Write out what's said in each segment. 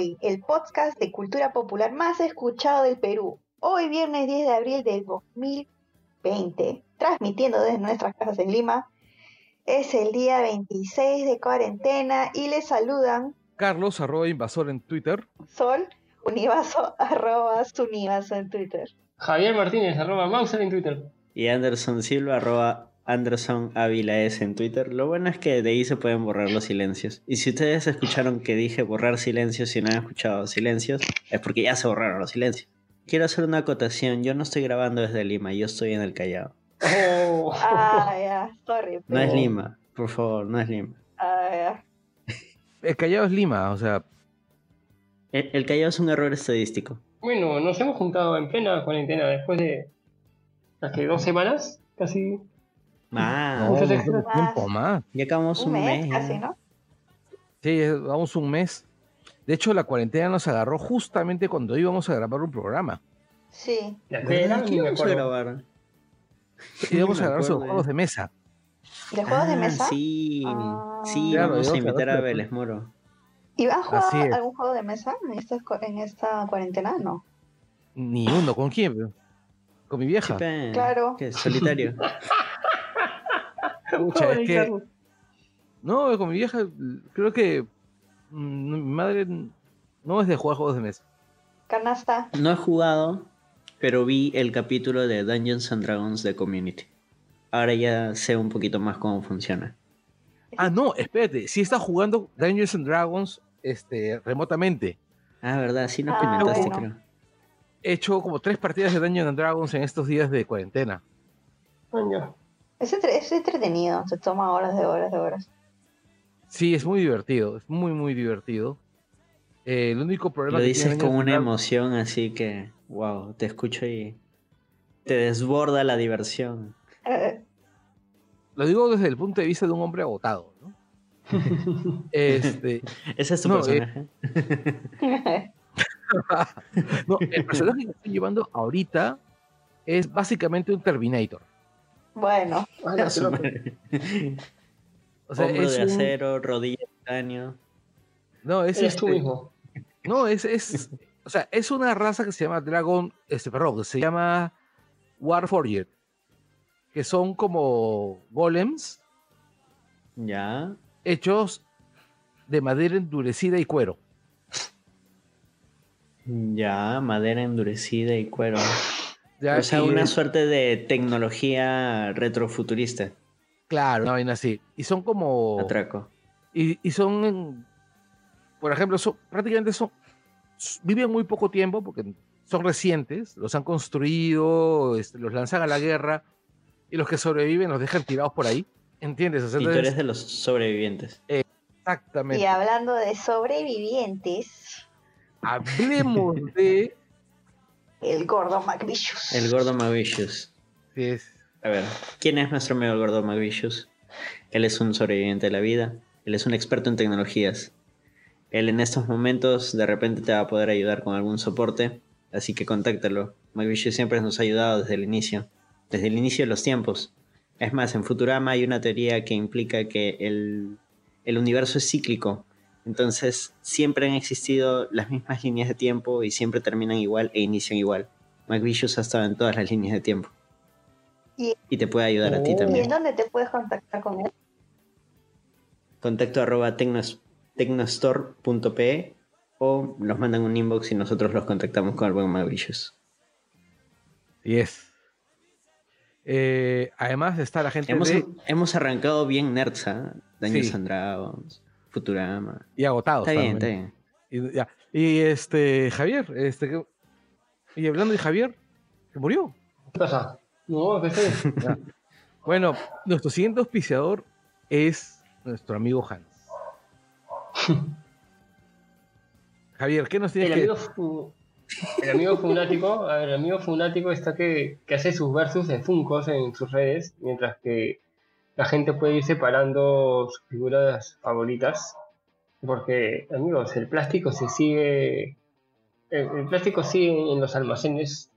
El podcast de cultura popular más escuchado del Perú. Hoy viernes 10 de abril del 2020, transmitiendo desde nuestras casas en Lima. Es el día 26 de cuarentena y les saludan Carlos, arroba invasor en Twitter. Sol, Univaso, arroba Sunivaso en Twitter. Javier Martínez, arroba Mauser en Twitter. Y Anderson Silva, arroba Anderson Ávila S en Twitter. Lo bueno es que de ahí se pueden borrar los silencios. Y si ustedes escucharon que dije borrar silencios y no han escuchado silencios, es porque ya se borraron los silencios. Quiero hacer una acotación. Yo no estoy grabando desde Lima, yo estoy en el Callao. Oh. Ah, ya, sorry. No es Lima, por favor, no es Lima. Ah, ya. El Callao es Lima, o sea, El, el Callao es un error estadístico. Bueno, nos hemos juntado en plena cuarentena después de. ¿Hace dos semanas? Casi. Ah, no, tiempo. más. ya acabamos Un un, mes casi, ¿no? Sí, vamos un mes. De hecho, la cuarentena nos agarró justamente cuando íbamos a grabar un programa. Sí. La ¿Verdad? espera, ¿Qué ni me íbamos a grabar? Íbamos a grabar sobre juegos de mesa. ¿De juegos de Ah, mesa? Sí, Ah. sí, Claro, vamos a íbamos a invitar a Vélez Moro. ¿Y jugado Así es. algún juego de mesa en esta, en esta cuarentena? No. Ni uno, ¿con quién? Con mi vieja. Chipe, Claro. ¿Qué? Solitario. Pucha, Pobre es que- Carlos. No, con mi vieja, creo que mm, mi madre no es de jugar juegos de mesa. Canasta. No he jugado, pero vi el capítulo de Dungeons and Dragons de Community. Ahora ya sé un poquito más cómo funciona. Ah, no, espérate, sí está jugando Dungeons and Dragons este, remotamente. Ah, verdad, sí nos Ah, comentaste, bueno. creo. He hecho como tres partidas de Dungeons and Dragons en estos días de cuarentena. Coño. Es, entre- es entretenido, se toma horas de horas de horas. Sí, es muy divertido, es muy, muy divertido. Eh, el único problema Lo que dices con una emoción así que, wow, te escucho y te desborda la diversión. Eh, Lo digo desde el punto de vista de un hombre agotado, ¿no? Este, Ese es tu No, eh, personaje. no, el personaje que estoy llevando ahorita es básicamente un Terminator. Bueno, Ah. O sea, Hombro es de un- acero, rodilla de titanio. no, es Eres tú este- mismo. No, es, es, o sea, es una raza que se llama Dragon, este, perdón, que se llama Warforged, que son como golems Ya. hechos de madera endurecida y cuero. Ya, madera endurecida y cuero. Ya, O sea, y una suerte de tecnología retrofuturista. Claro, una vaina así. Y son como... Atraco. Y, y son, en- por ejemplo, son, prácticamente son, viven muy poco tiempo porque son recientes, los han construido, este, los lanzan a la guerra y los que sobreviven los dejan tirados por ahí. ¿Entiendes? O sea, Y tú eres de los sobrevivientes. exactamente. y hablando de sobrevivientes, Hablemos de... el gordo McVicious. El gordo Mauritius. sí, es- A ver, ¿quién es nuestro amigo el gordo Mauritius? Él es un sobreviviente de la vida. Él es un experto en tecnologías. Él en estos momentos de repente te va a poder ayudar con algún soporte. Así que contáctalo. Mauritius siempre nos ha ayudado desde el inicio. Desde el inicio de los tiempos. Es más, en Futurama hay una teoría que implica que el, el universo es cíclico. Entonces, siempre han existido las mismas líneas de tiempo y siempre terminan igual e inician igual. McVicious ha estado en todas las líneas de tiempo. Y- Y te puede ayudar a ti Oh. ¿Y también. en dónde te puedes contactar con él? Contacto arroba tecnos- tecnostore.pe o nos mandan un inbox y nosotros los contactamos con el buen McVicious. sí es. Eh, además está la gente Hemos, de... hemos arrancado bien nerds, ¿ah? Dungeons Sí. Futurama. Y agotados. Está bien, también. está bien. Y, ya. Y, este, Javier, este, que- y hablando de Javier, que murió. ¿Qué pasa? No. Bueno, nuestro siguiente auspiciador es nuestro amigo Hans. Javier, ¿qué nos El tienes que amigo, El amigo funático, el amigo funático está que, que hace sus versus de Funcos en sus redes, mientras que la gente puede ir separando sus figuras favoritas. Porque, amigos, el plástico se sigue. El, el plástico sigue en los almacenes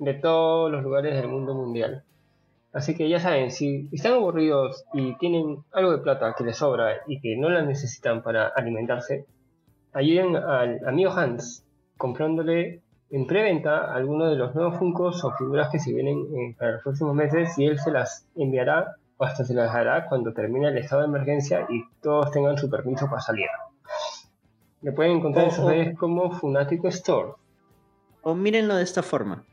de todos los lugares del mundo mundial. Así que ya saben, si están aburridos y tienen algo de plata que les sobra y que no la necesitan para alimentarse, ayuden al amigo Hans comprándole en preventa algunos de los nuevos Funcos o figuras que se vienen eh, para los próximos meses y él se las enviará o hasta se las dará cuando termine el estado de emergencia y todos tengan su permiso para salir. Le pueden encontrar en sus redes como Funatico Store. O mírenlo de esta forma.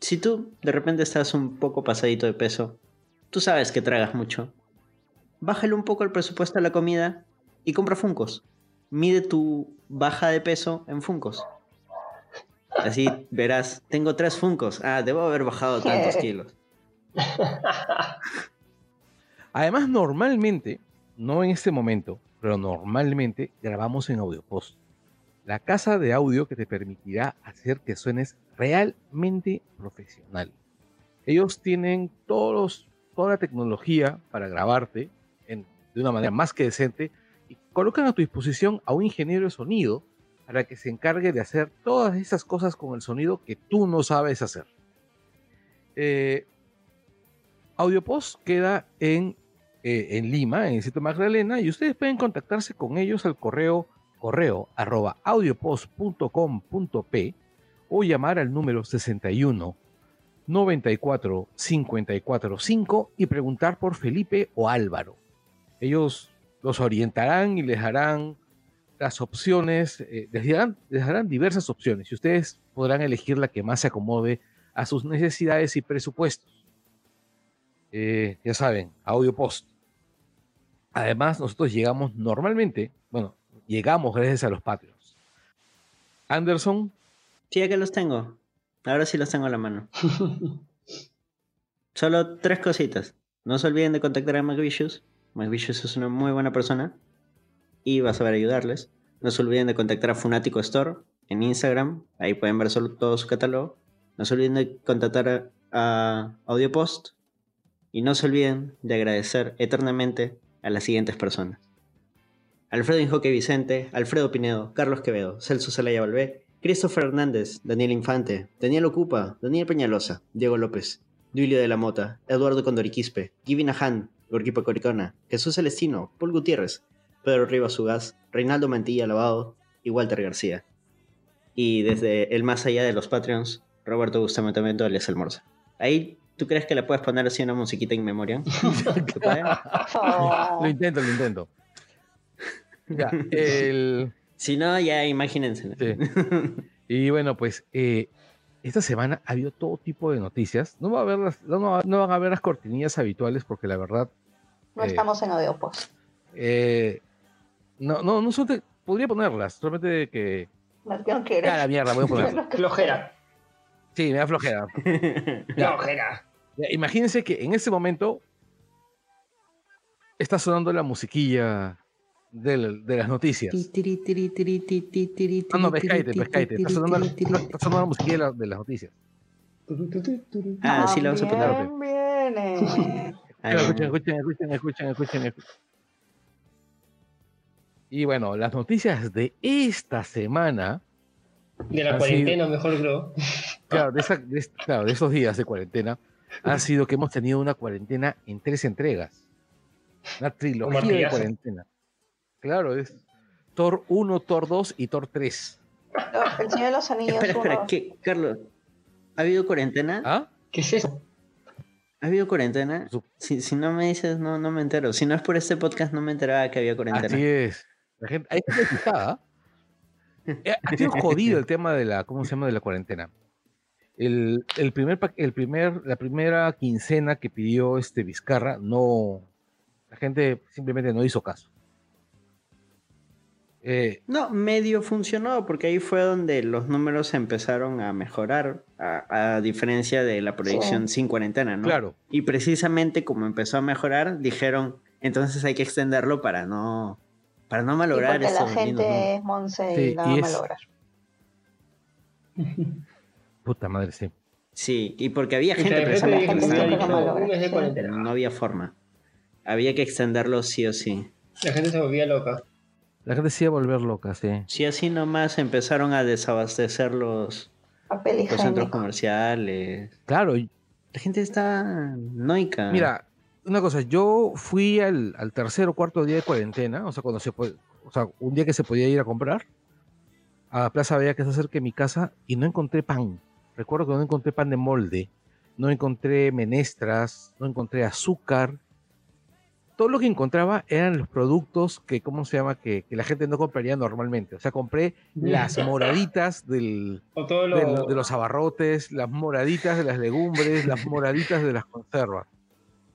Si tú de repente estás un poco pasadito de peso, tú sabes que tragas mucho. Bájale un poco el presupuesto a la comida y compra Funcos. Mide tu baja de peso en Funcos. Así verás, tengo tres Funcos. Ah, debo haber bajado tantos kilos. Además, normalmente, no en este momento, pero normalmente grabamos en AudioPost. La casa de audio que te permitirá hacer que suenes realmente profesional. Ellos tienen todos toda la tecnología para grabarte de una manera más que decente y colocan a tu disposición a un ingeniero de sonido para que se encargue de hacer todas esas cosas con el sonido que tú no sabes hacer. Eh, AudioPost queda en, eh, en Lima, en el sitio Magdalena, y ustedes pueden contactarse con ellos al correo correo arroba audiopost.com.p o llamar al número 61 94 54 5 y preguntar por Felipe o Álvaro. Ellos los orientarán y les darán las opciones, eh, les, darán, les darán diversas opciones y ustedes podrán elegir la que más se acomode a sus necesidades y presupuestos. Eh, ya saben, Audio Post. Además, nosotros llegamos normalmente, bueno, llegamos gracias a los Patreons. Anderson, Sí, ya que los tengo. Ahora sí los tengo a la mano. Solo tres cositas. No se olviden de contactar a McVicious. McVicious es una muy buena persona y va a saber ayudarles. No se olviden de contactar a Funatico Store en Instagram. Ahí pueden ver solo todo su catálogo. No se olviden de contactar a, a AudioPost. Y no se olviden de agradecer eternamente a las siguientes personas. Alfredo Injoque Vicente, Alfredo Pinedo, Carlos Quevedo, Celso Zelaya Valvé, Christopher Hernández, Daniel Infante, Daniel Ocupa, Daniel Peñalosa, Diego López, Duilio de la Mota, Eduardo Condoriquispe, Givina Han, Gorquipa Coricona, Jesús Celestino, Paul Gutiérrez, Pedro Rivas Ugaz, Reinaldo Mantilla Lavado y Walter García. Y desde el más allá de los Patreons, Roberto Bustamante alias El Morsa. Ahí, ¿tú crees que le puedes poner así una musiquita en memoria? ¿Se puede? Oh. lo intento, lo intento. Ya, el, Si no, ya imagínense. Sí. Y bueno, pues eh, esta semana ha habido todo tipo de noticias. No, va a haber las- no, no- van a haber las cortinillas habituales porque la verdad No Eh, estamos en Audiopost. eh, no, no, no son de- podría ponerlas, solamente que que no quieres. ya la mierda voy a poner. Flojera. Sí, me da flojera. Flojera. Imagínense que en este momento está sonando la musiquilla de las noticias. Ah, no, pescaite, pescaite. Está sonando, está sonando la musiquilla de, la- de las noticias. Ah, sí, la vamos a poner. Viene. Ahí Escuchen, escuchen, escuchen, escuchen, escuchen, escuchen. Y bueno, las noticias de esta semana, De la cuarentena, mejor creo. claro de, esa- de est- claro, de estos días de cuarentena, ha sido que hemos tenido una cuarentena en tres entregas. Una trilogía de cuarentena. Claro, es Thor 1, Thor 2 y Thor 3. No, El Señor de los Anillos Espera, espera. ¿qué? Carlos, ¿ha habido cuarentena? ¿Ah? ¿Qué es eso? ¿Ha habido cuarentena? Si, si no me dices, no, no me entero. Si no es por este podcast, no me enteraba que había cuarentena. Así es. La gente, hay gente asustada. Eh, Ha sido jodido el tema de la, ¿cómo se llama? De la cuarentena. El, el primer, el primer, la primera quincena que pidió este Vizcarra, no, la gente simplemente no hizo caso. Eh, No, medio funcionó, porque ahí fue donde los números empezaron a mejorar, a, a diferencia de la proyección sin cuarentena, ¿no? Claro, Y precisamente como empezó a mejorar, dijeron, entonces hay que extenderlo para no, para no Y malograr porque la gente es monce Sí, y la va a malograr. Puta madre, sí. Sí, y porque había Y gente pensando que cuarentena. no había forma. Había que extenderlo sí o sí. La gente se volvía loca. La gente se iba a volver loca, sí. Sí, así nomás empezaron a desabastecer los, los centros comerciales. Claro, La gente está noica. mira, una cosa, yo fui al, al tercer o cuarto día de cuarentena, o sea, cuando se puede, o sea, un día que se podía ir a comprar a Plaza Vea, que está cerca de mi casa, y no encontré pan. Recuerdo que no encontré pan de molde, no encontré menestras, no encontré azúcar. Todo lo que encontraba eran los productos que, ¿cómo se llama? Que, que la gente no compraría normalmente. O sea, compré las moraditas del, de, lo... lo- de los abarrotes, las moraditas de las legumbres, las moraditas de las conservas.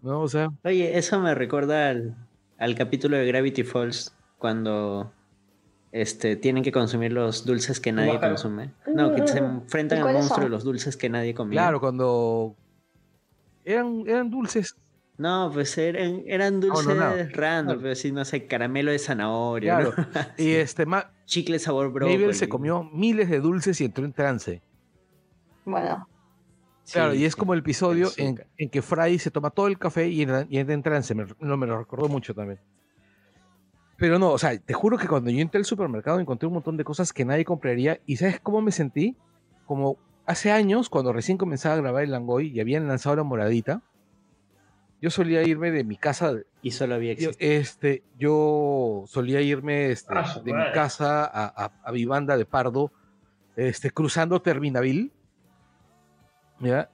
¿No? O sea, Oye, eso me recuerda al, al capítulo de Gravity Falls cuando este, tienen que consumir los dulces que nadie consume. No, que se enfrentan ¿Y al monstruo de los dulces que nadie comía. claro, cuando eran, eran dulces. No, pues eran, eran dulces no, no. random, Claro. pero sí, no sé, caramelo de zanahoria, Claro. ¿no? Y este, Ma- chicle sabor brócoli. Mabel se comió miles de dulces y entró en trance. Bueno, Claro, Sí, y es sí. como el episodio en, que Fry se toma todo el café y entra, y entra en trance. Me, no, me lo recordó mucho también. Pero no, o sea, te juro que cuando yo entré al supermercado encontré un montón de cosas que nadie compraría. ¿Y sabes cómo me sentí? Como hace años, cuando recién comenzaba a grabar el Langoy y habían lanzado la moradita, yo solía irme de mi casa. Y solo había Yo, existido. este, yo solía irme este, Ah, de mi casa a, a, a Vivanda de Pardo, este, cruzando Terminaville. ¿Ya?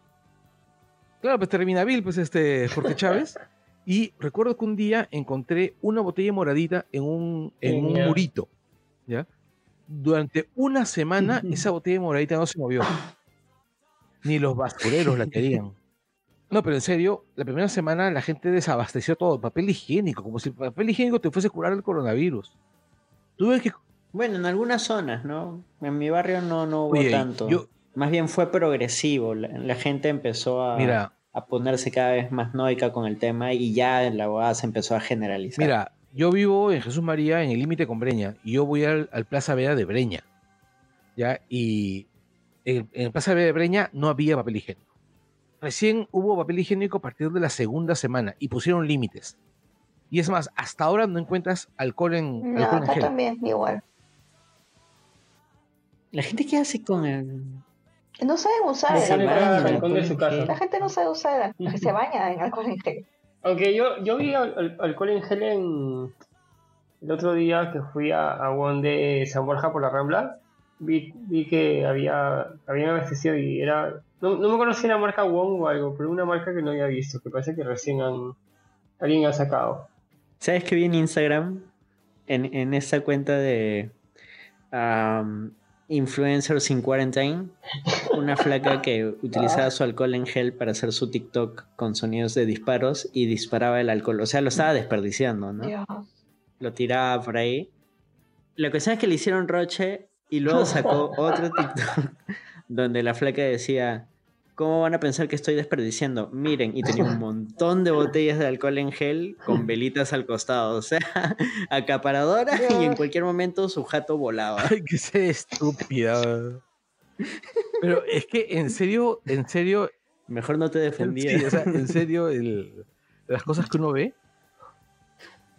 Claro, pues Terminaville, pues este, Jorge Chávez. y recuerdo que un día encontré una botella moradita en un, en un murito. ¿Ya? Durante una semana esa botella moradita no se movió. Ni los basureros la querían. No, pero en serio, la primera semana la gente desabasteció todo, papel higiénico, como si el papel higiénico te fuese a curar el coronavirus. Tuve que... Bueno, en algunas zonas, ¿no? En mi barrio no, no hubo Oye, tanto. yo- Más bien fue progresivo. La, la gente empezó a, Mira, a ponerse cada vez más noica con el tema y ya la boda se empezó a generalizar. mira, yo vivo en Jesús María, en el límite con Breña, y yo voy al, al Plaza Vea de Breña, ¿ya? Y en, en el Plaza Vea de Breña no había papel higiénico. Recién hubo papel higiénico a partir de la segunda semana y pusieron límites. Y es más, hasta ahora no encuentras alcohol en, no, alcohol en acá gel. también igual. ¿La gente qué hace con el...? No saben usar el alcohol de su casa. La gente no sabe usar el se baña en alcohol en gel. Aunque yo, yo vi al- al- alcohol en gel en... El otro día que fui a, a Won de San Borja por la Rambla, vi, vi que había, habían abastecido y era... No, no me conocía la marca Won o algo, pero una marca que no había visto, que parece que recién han, alguien ha sacado. ¿Sabes qué vi en Instagram? En, en esta cuenta de um, Influencers in Quarantine, una flaca que utilizaba su alcohol en gel para hacer su TikTok con sonidos de disparos y disparaba el alcohol. O sea, lo estaba desperdiciando, ¿no? Dios. Lo tiraba por ahí. La cuestión es que le hicieron roche y luego sacó otro TikTok donde la flaca decía, ¿cómo van a pensar que estoy desperdiciando? Miren, y tenía un montón de botellas de alcohol en gel con velitas al costado, o sea, acaparadora y en cualquier momento su jato volaba. Ay, que sea estúpida. Pero es que en serio, en serio, Mejor no te defendía. sí, o sea, en serio, el- las cosas que uno ve,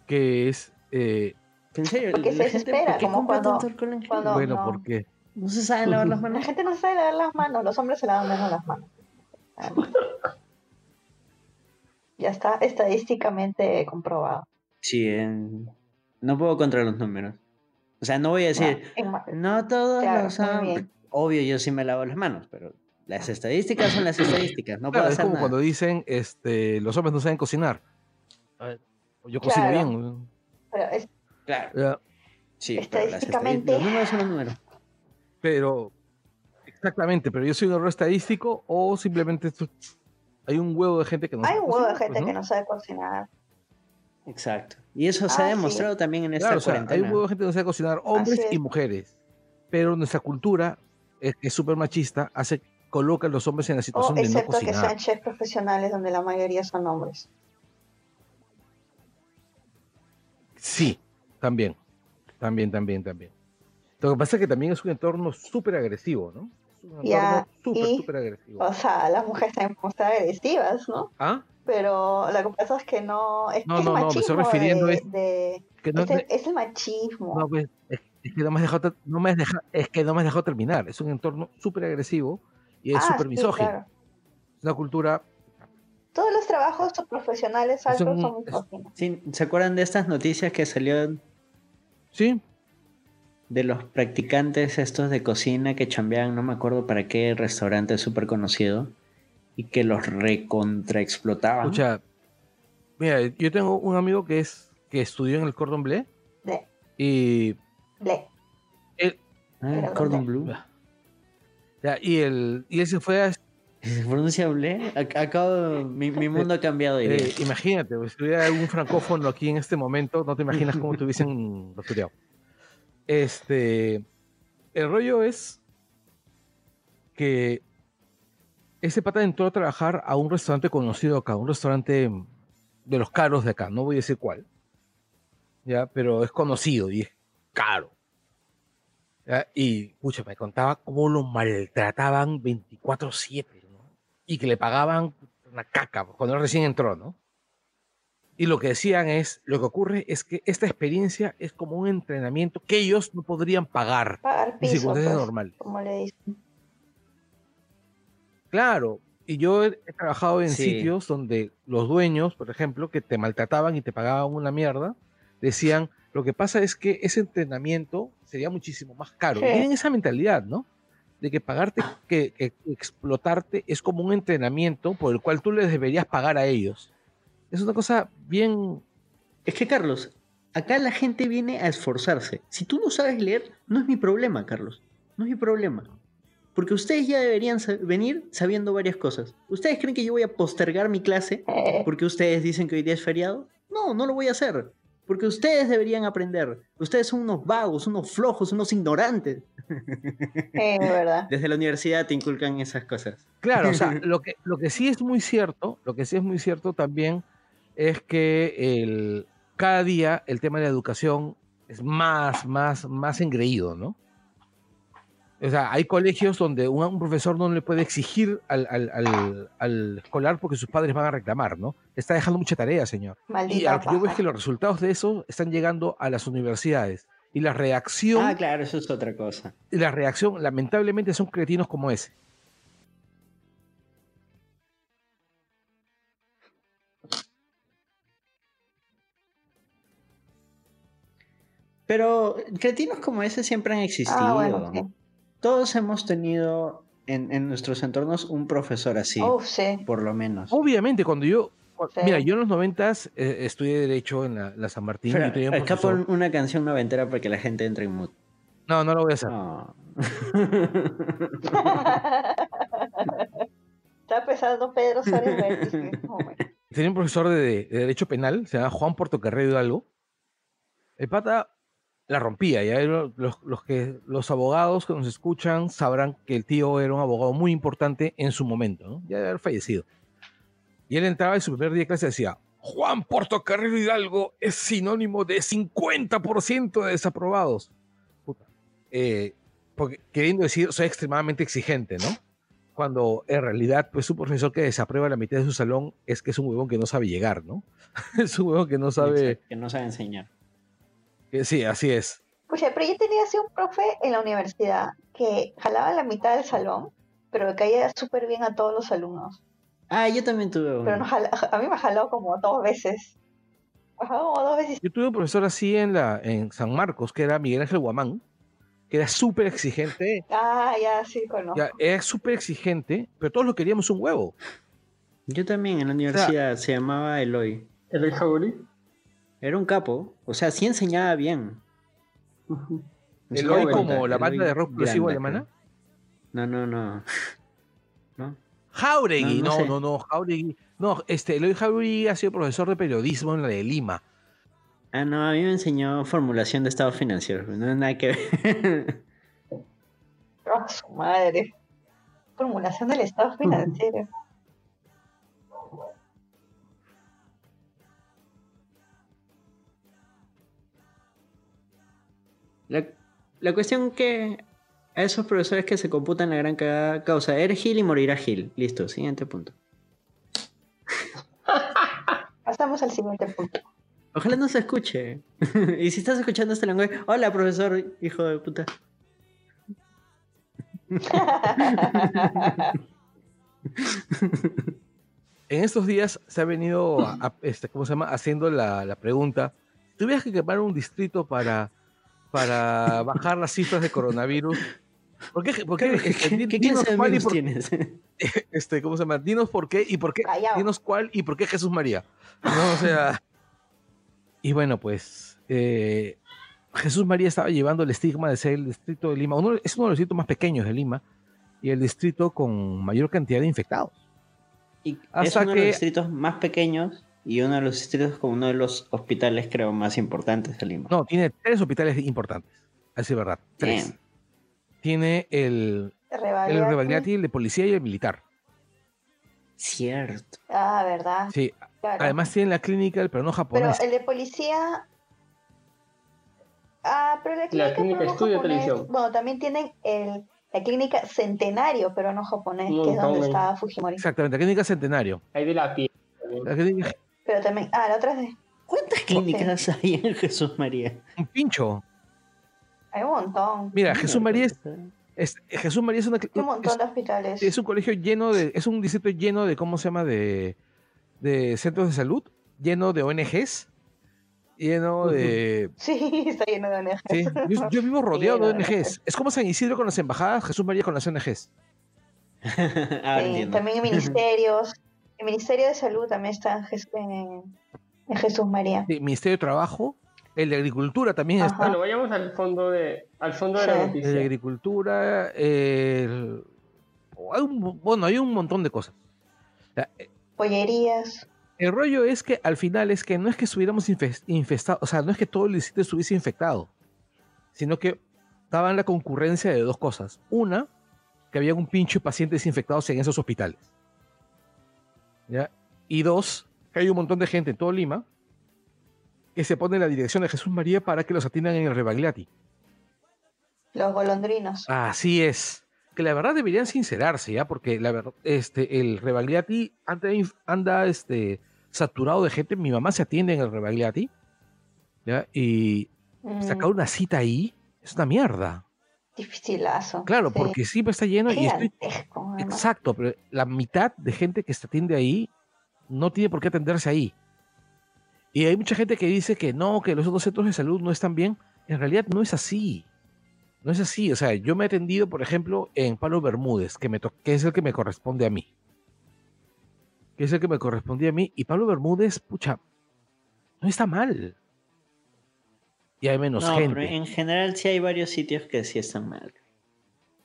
que es, eh, En serio, Porque se la gente, desespera, ¿por qué como compra cuando- tanto alcohol en gel? cuando- No, bueno, no. porque No se saben lavar las La manos. gente no sabe lavar las manos, los hombres se lavan menos las manos. Además. Ya está estadísticamente comprobado. Sí, en- no puedo contra los números. O sea, no voy a decir, No todos Claro, lo muy saben. bien. Obvio, yo sí me lavo las manos, pero las estadísticas son las estadísticas. No claro, puedo es hacer como nada. cuando dicen, este, los hombres no saben cocinar. Ver, Yo cocino Claro. bien. Pero es, Claro, sí, pero las Estadísticamente- estadísticas- los números son los números. Pero, exactamente, pero yo soy un error estadístico o simplemente esto- hay un huevo de gente que no hay sabe un huevo de cocinar, gente pues, que ¿no? no sabe cocinar. Exacto. Y eso se Ah, ha sí. demostrado también en esta Claro, o sea, hay cuarentena. un huevo de gente que no sabe cocinar, hombres y es. mujeres. Pero nuestra cultura es que es súper machista, hace, coloca a los hombres en la O situación de no excepto que cocinar. sean chefs profesionales donde la mayoría son hombres. Sí, también. También, también, también. Lo que pasa es que también es un entorno súper agresivo, ¿no? Es un Ya, entorno súper, agresivo. O sea, las mujeres también pueden agresivas, ¿no? ¿Ah? Pero lo que pasa es que no. Es, No, es no, no, me estoy refiriendo de, es- de- Que no, es, el, es el machismo. no, pues, es, es que no me has dejado, no me has dejado, es que no me has dejado terminar. Es un entorno súper agresivo y es Ah, súper sí, misógino. claro. Es una cultura. Todos los trabajos profesionales altos son es- misóginos. Sí, ¿Se acuerdan de estas noticias que salió Sí, de los practicantes estos de cocina que chambeaban, no me acuerdo para qué restaurante súper conocido, y que los recontraexplotaban? escucha. Mira, yo tengo un amigo que es que estudió en el Cordon Bleu y él, Ah, Pero Cordon. Bleu. ya, y él, y él se fue a ¿Se pronuncia bleu? Ac- Acabo, mi, mi mundo ha cambiado de. Eh, imagínate, si hubiera algún francófono aquí en este momento, no te imaginas cómo te hubiesen rastreado. Este, el rollo es que ese pata entró a trabajar a un restaurante conocido acá, un restaurante de los caros de acá, no voy a decir cuál, ya, pero es conocido y es caro. Y, pucha, me contaba cómo lo maltrataban 24/7, ¿no? Y que le pagaban una caca cuando él recién entró, ¿no? Y lo que decían es, lo que ocurre es que esta experiencia es como un entrenamiento que ellos no podrían pagar pagar en piso, circunstancias pues, normales. como le dicen. Claro, y yo he, he trabajado en Sí. sitios donde los dueños, por ejemplo, que te maltrataban y te pagaban una mierda, decían, lo que pasa es que ese entrenamiento sería muchísimo más caro. Sí. Tienen esa mentalidad, ¿no? De que pagarte, que, que explotarte es como un entrenamiento por el cual tú les deberías pagar a ellos. Es una cosa bien... Es que, Carlos, acá la gente viene a esforzarse. Si tú no sabes leer, no es mi problema, Carlos. No es mi problema. Porque ustedes ya deberían venir sabiendo varias cosas. ¿Ustedes creen que yo voy a postergar mi clase porque ustedes dicen que hoy día es feriado? No, no lo voy a hacer. Porque ustedes deberían aprender. Ustedes son unos vagos, unos flojos, unos ignorantes. eh, ¿verdad? Desde la universidad te inculcan esas cosas. Claro, o sea, lo que, lo que sí es muy cierto, lo que sí es muy cierto también es que el, cada día el tema de la educación es más, más, más engreído, ¿no? O sea, hay colegios donde un, un profesor no le puede exigir al, al- al- al escolar porque sus padres van a reclamar, ¿no? Está dejando mucha tarea, señor. Y Maldita a lo que yo veo es que los resultados de eso están llegando a las universidades. Y la reacción, Ah, claro, eso es otra cosa. y la reacción, lamentablemente, son cretinos como ese. Pero cretinos como ese siempre han existido. Ah, bueno. Todos hemos tenido en, en nuestros entornos un profesor así, Uf, sí. por lo menos. Obviamente, cuando yo. Sí. Mira, yo en los noventas eh, estudié Derecho en la, la San Martín. Pero, y tenía un acá pon una canción noventera para que la gente entre en mood. No, no lo voy a hacer. No. Está pesando Pedro Suárez momento. Tenía un profesor de, de Derecho Penal, se llama Juan Portocarrero Hidalgo. El pata la rompía. Ya los, los que, los abogados que nos escuchan sabrán que el tío era un abogado muy importante en su momento. Ya debe haber fallecido. Y él entraba en su primer día de clase y decía: Juan Portocarrero Hidalgo es sinónimo de 50% de desaprobados. Eh, porque, queriendo decir, soy extremadamente exigente, ¿no? Cuando en realidad, pues un profesor que desaprueba la mitad de su salón es que es un huevón que no sabe llegar, ¿no? es un huevón que no sabe. Que no sabe enseñar. Que sí, así es. Pucha, pero yo tenía así un profe en la universidad que jalaba la mitad del salón, pero le caía súper bien a todos los alumnos. Ah, yo también tuve uno. Pero no jala- a mí me jaló como dos veces. Como dos veces. Yo tuve un profesor así en, la, en San Marcos, que era Miguel Ángel Guamán, que era súper exigente. Ah, ya, sí, conozco. Ya, era súper exigente, pero todos lo queríamos un huevo. Yo también en la universidad se llamaba Eloy. ¿El rey Jauri? Era un capo. O sea, sí enseñaba bien. El hoy hoy como la Eloy banda de rock progresivo alemana. No, no, no. ¿No? Jauregui, No, no no, sé. no, no, Jauregui. No, este, Eloy Jauregui ha sido profesor de periodismo en la de Lima. Ah, no, a mí me enseñó formulación de estados financieros. No hay nada que ver. Ah, su madre. Formulación del estado financiero. La, cuestión que A esos profesores que se computan la gran ca- causa. Eres Gil y morirá Gil. Listo, siguiente punto. Pasamos al siguiente punto. Ojalá no se escuche. y si estás escuchando este lenguaje, hola profesor, hijo de puta. En estos días se ha venido, a- a- este, ¿cómo se llama? Haciendo la, la pregunta. Tuvieras que quemar un distrito para, para bajar las cifras de coronavirus, ¿por qué? por qué, ¿Qué, qué dinos de cuál y por- tienes? este, ¿cómo se llama? Dinos por qué y por qué. Callao. Dinos cuál y por qué Jesús María. No, o sea. Y bueno, pues. eh, Jesús María estaba llevando el estigma de ser el distrito de Lima. Uno, es uno de los distritos más pequeños de Lima y el distrito con mayor cantidad de infectados. Y es Hasta uno de que- los distritos más pequeños y uno de los distritos con uno de los hospitales, creo, más importantes de Lima. No, tiene tres hospitales importantes. Así es verdad. Tres. Tiene el, el Rebagliati. El de policía y el militar. Cierto. Ah, verdad. Sí. claro. Además tiene la clínica del Pero japonés. el de policía. Ah, pero la clínica, clínica peruano estudio japonés- televisión. Bueno, también tienen el, la clínica Centenario peruano japonés, Un que es donde montón, estaba Fujimori. Exactamente, la clínica Centenario. Hay de la piel. La clínica- Pero también. Ah, la otra es de. ¿Cuántas clínicas hay en Jesús María? un pincho. Hay un montón. Mira, Jesús María es, es- Jesús María es una Un montón es- de hospitales. es un colegio lleno de, es un distrito lleno de, ¿cómo se llama? De, de centros de salud, lleno de ONGs, lleno de... Sí, está lleno de ONGs. Sí, yo, yo vivo rodeado de ONGs. Es como San Isidro con las embajadas, Jesús María con las ONGs. Ahora Sí, también ministerios. El Ministerio de Salud también está en, Jes- en- en Jesús María. Sí, Ministerio de Trabajo, el de Agricultura también Ajá. está. Bueno, vayamos al fondo de, al fondo de la Sí. El de noticia. Agricultura, el- hay un- bueno, hay un montón de cosas. Sea, Pollerías. El rollo es que al final es que no es que estuviéramos infes- infestados, o sea, no es que todo el distrito estuviese infectado, sino que estaban la concurrencia de dos cosas. Una, que había un pincho de pacientes infectados en esos hospitales. ¿Ya? Y dos, que hay un montón de gente en todo Lima que se pone en la dirección de Jesús María para que los atiendan en el Rebagliati. Los golondrinos. Así es. Que la verdad deberían sincerarse, ¿ya? Porque la verdad, este, el Rebagliati anda, este, saturado de gente. Mi mamá se atiende en el Rebagliati, ¿ya? Y Mm, sacar una cita ahí es una mierda. Dificilazo. Claro, sí. porque siempre está lleno y estoy... Exacto, pero la mitad de gente que se atiende ahí no tiene por qué atenderse ahí. Y hay mucha gente que dice que no, que los otros centros de salud no están bien. En realidad no es así. No es así. O sea, yo me he atendido, por ejemplo, en Palo Bermúdez, que, me que es el que me corresponde a mí. Que es el que me corresponde a mí. Y Palo Bermúdez, pucha, no está mal. Y hay menos No, gente. pero en general sí hay varios sitios que sí están mal.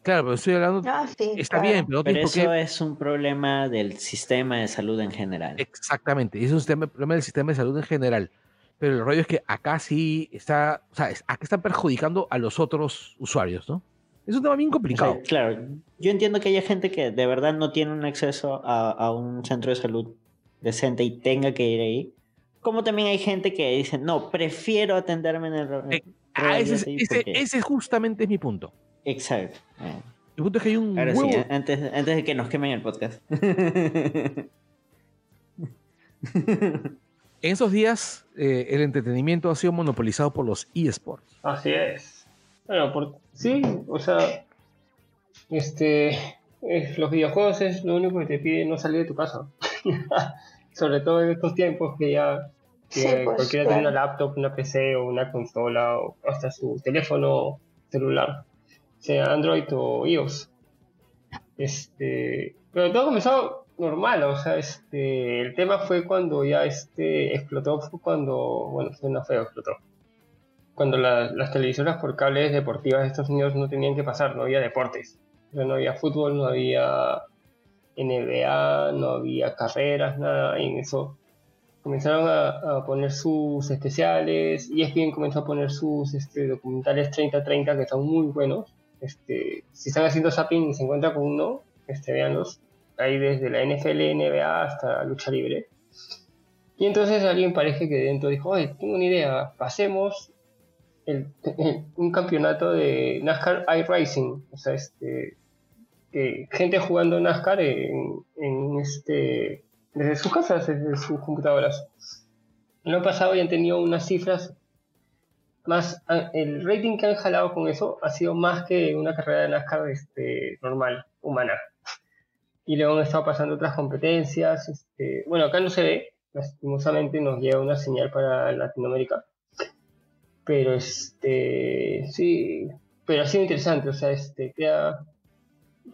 Claro, pero estoy hablando. Ah, sí, está claro. bien, pero no Pero eso qué. es un problema del sistema de salud en general. Exactamente, es un sistema- problema del sistema de salud en general. Pero el rollo es que acá sí está, o sea, es- acá están perjudicando a los otros usuarios, ¿no? Es un tema bien O complicado. sea, claro, yo entiendo que haya gente que de verdad no tiene un acceso a, a un centro de salud decente y tenga que ir ahí. Como también hay gente que dice, no, prefiero atenderme en el... Eh, Ah, ese, es- Rebagliati ese- porque-". ese justamente es mi punto. Exacto. Eh, Mi punto es que hay un Ahora huevo. sí, antes, antes de que nos quemen el podcast. En esos días, eh, el entretenimiento ha sido monopolizado por los eSports. Así es. Bueno, por, sí, o sea, este, eh, los videojuegos es lo único que te pide no salir de tu casa. Sobre todo en estos tiempos que ya que Sí, pues, cualquiera tiene claro. una laptop, una PC o una consola o hasta su teléfono celular, sea Android o iOS. Este, pero todo comenzó normal, o sea, este, el tema fue cuando ya este explotó, fue cuando, bueno, suena feo, explotó cuando la- las televisoras por cables deportivas de Estados Unidos no tenían que pasar, no había deportes. O sea, no había fútbol, no había NBA, no había carreras, nada. Y en eso comenzaron a, poner sus especiales. Y ESPN comenzó a poner sus este, documentales 30-30 que son muy buenos. Este, si están haciendo zapping y se encuentran con uno, este, véanlos. Hay desde la NFL, NBA hasta lucha libre. Y entonces alguien parece que dentro dijo, oye, tengo una idea, pasemos un campeonato de NASCAR iRacing. O sea, este, que gente jugando NASCAR en este, desde sus casas, desde sus computadoras. Año pasado ya han tenido unas cifras más. ah, El rating que han jalado con eso ha sido más que una carrera de NASCAR este, normal, humana. Y luego han estado pasando otras competencias. Este, bueno, acá no se ve, lastimosamente nos llega una señal para Latinoamérica. Pero este, sí, pero ha sido interesante, o sea, este, queda,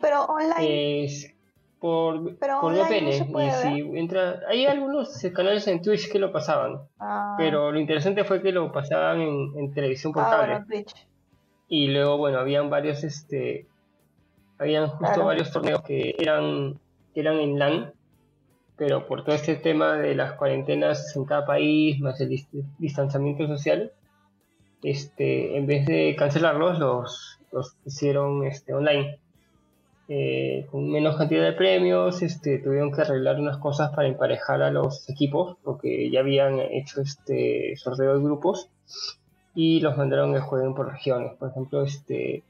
Pero online. es por, Pero por no VPN. y si entra, hay algunos canales en Twitch que lo pasaban, ah, pero lo interesante fue que lo pasaban en, en televisión por ah, cable. bueno, Twitch. Y luego, bueno, habían varios, este, habían justo Claro. varios torneos que eran, que eran en LAN, pero por todo este tema de las cuarentenas en cada país, más el dis- distanciamiento social, este, en vez de cancelarlos, los, los hicieron este, online. Eh, con menos cantidad de premios, este, tuvieron que arreglar unas cosas para emparejar a los equipos, porque ya habían hecho este sorteo de grupos y los mandaron que jueguen por regiones. Por ejemplo, este,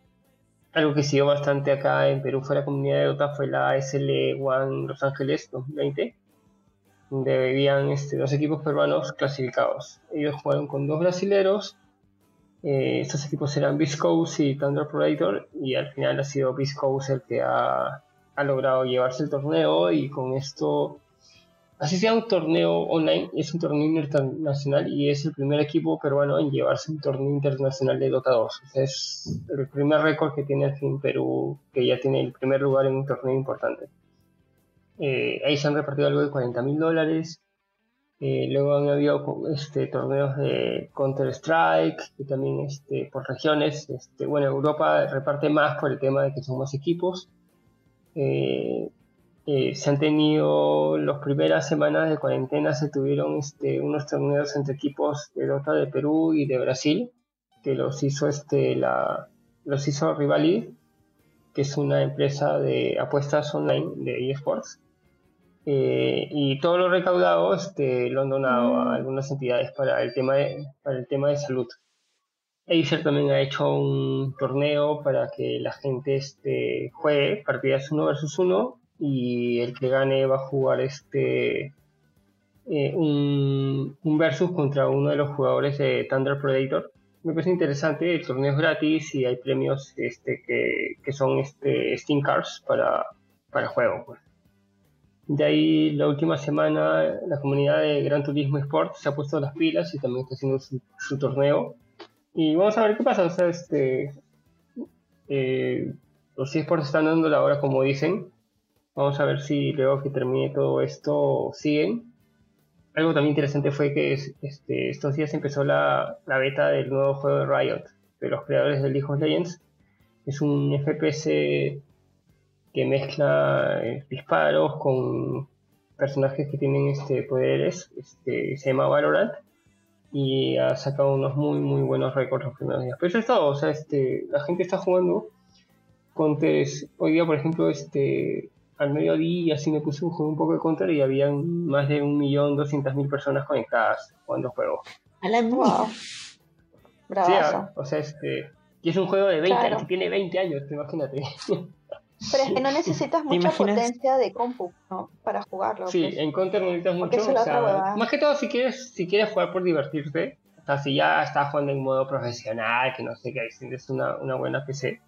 algo que siguió bastante acá en Perú fue la comunidad de Dota, fue la SL One Los Ángeles 2020, donde vivían este, dos equipos peruanos clasificados. Ellos jugaron con dos brasileros, eh, estos equipos eran Viscous y Thunder Predator, y al final ha sido Viscous el que ha, ha logrado llevarse el torneo, y con esto así sea un torneo online, es un torneo internacional y es el primer equipo peruano en llevarse un torneo internacional de Dota 2. O sea, es el primer récord que tiene al fin Perú, que ya tiene el primer lugar en un torneo importante. Eh, ahí se han repartido algo de 40 mil dólares. Eh, luego han habido este, torneos de Counter-Strike, que también este, por regiones. Este, bueno, Europa reparte más por el tema de que son más equipos. Eh, eh, se han tenido las primeras semanas de cuarentena, se tuvieron este, unos torneos entre equipos de Dota de Perú y de Brasil, que los hizo, este, la, los hizo Rivali, que es una empresa de apuestas online de eSports. Eh, y todo lo recaudado este, lo han donado a algunas entidades para el tema de, para el tema de salud. Acer también ha hecho un torneo para que la gente este, juegue partidas uno versus uno y el que gane va a jugar este eh, un, un versus contra uno de los jugadores de Thunder Predator. Me parece interesante, el torneo es gratis y hay premios este, que, que son este, Steam Cards para, para juego. Pues. De ahí la última semana la comunidad de Gran Turismo Sport se ha puesto las pilas y también está haciendo su, torneo. Y vamos a ver qué pasa. O sea, este, eh, los esports están dando la hora como dicen. Vamos a ver si luego que termine todo esto siguen. Algo también interesante fue que este, estos días empezó la, la, beta del nuevo juego de Riot, de los creadores de League of Legends. Es un FPS que mezcla eh, disparos con personajes que tienen este, poderes. Este, se llama Valorant y ha sacado unos muy muy buenos récords los primeros días. Pero eso es todo, o sea, este, la gente está jugando. Contes, hoy día, por ejemplo, este, al mediodía así me puse a jugar un poco de Counter y habían más de 1.200.000 personas conectadas jugando el juego. A la Wow. Bravazo. Sí, o sea, este, y es un juego de 20 Claro. años, que tiene 20 años, imagínate. Pero es que no necesitas mucha imaginas? potencia de compu, ¿no? Para jugarlo. Sí, pues. en Counter necesitas Porque mucho. es o sea, más que todo si quieres, si quieres jugar por divertirte, o sea, si ya estás jugando en modo profesional, que no sé qué, tienes una, una buena PC.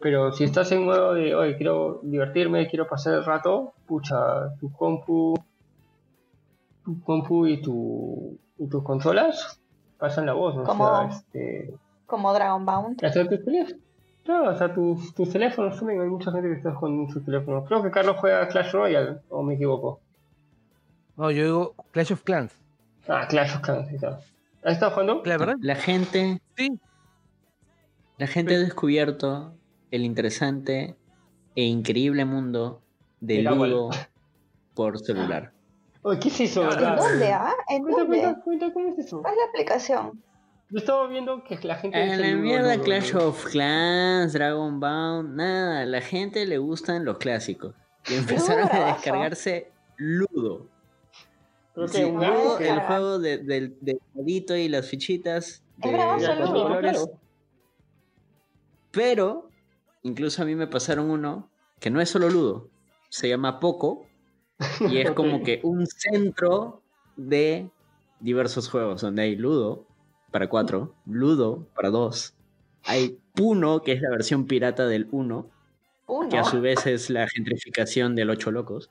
Pero si estás en modo de, oye, quiero divertirme, quiero pasar el rato, pucha, tu compu, tu compu y, tu, y tus consolas pasan la voz, ¿no? Como- O sea, este, Como Dragon Bound. Hasta tus teléfonos. Claro, hasta tus, tus teléfonos también, hay mucha gente que está jugando en sus teléfonos. Creo que Carlos juega Clash Royale, o me equivoco. No, yo digo Clash of Clans. Ah, Clash of Clans, sí, claro. ¿Has estado jugando? La verdad, La gente, sí. la gente ha descubierto el interesante e increíble mundo del ludo por celular. Oye, ¿qué es eso, Ah, ¿En verdad? dónde, ah? ¿En Cuenta, dónde? cuenta, cuenta, ¿cómo es eso? ¿Cuál es la aplicación? Yo estaba viendo que la gente... A la mierda Clash of Clans, Dragon Bound, nada, la gente le gustan los clásicos. Y empezaron a descargarse Ludo. Creo que Sí, un Ludo, el juego de- del del dadito y las fichitas Es bravazo de el cuatro Ludo. colores. Claro. Pero, incluso a mí me pasaron uno que no es solo Ludo, se llama Poco y es como que un centro de diversos juegos, donde hay Ludo para 4, Ludo para 2, hay Puno, que es la versión pirata del 1, Uno. que a su vez es la gentrificación del 8 locos.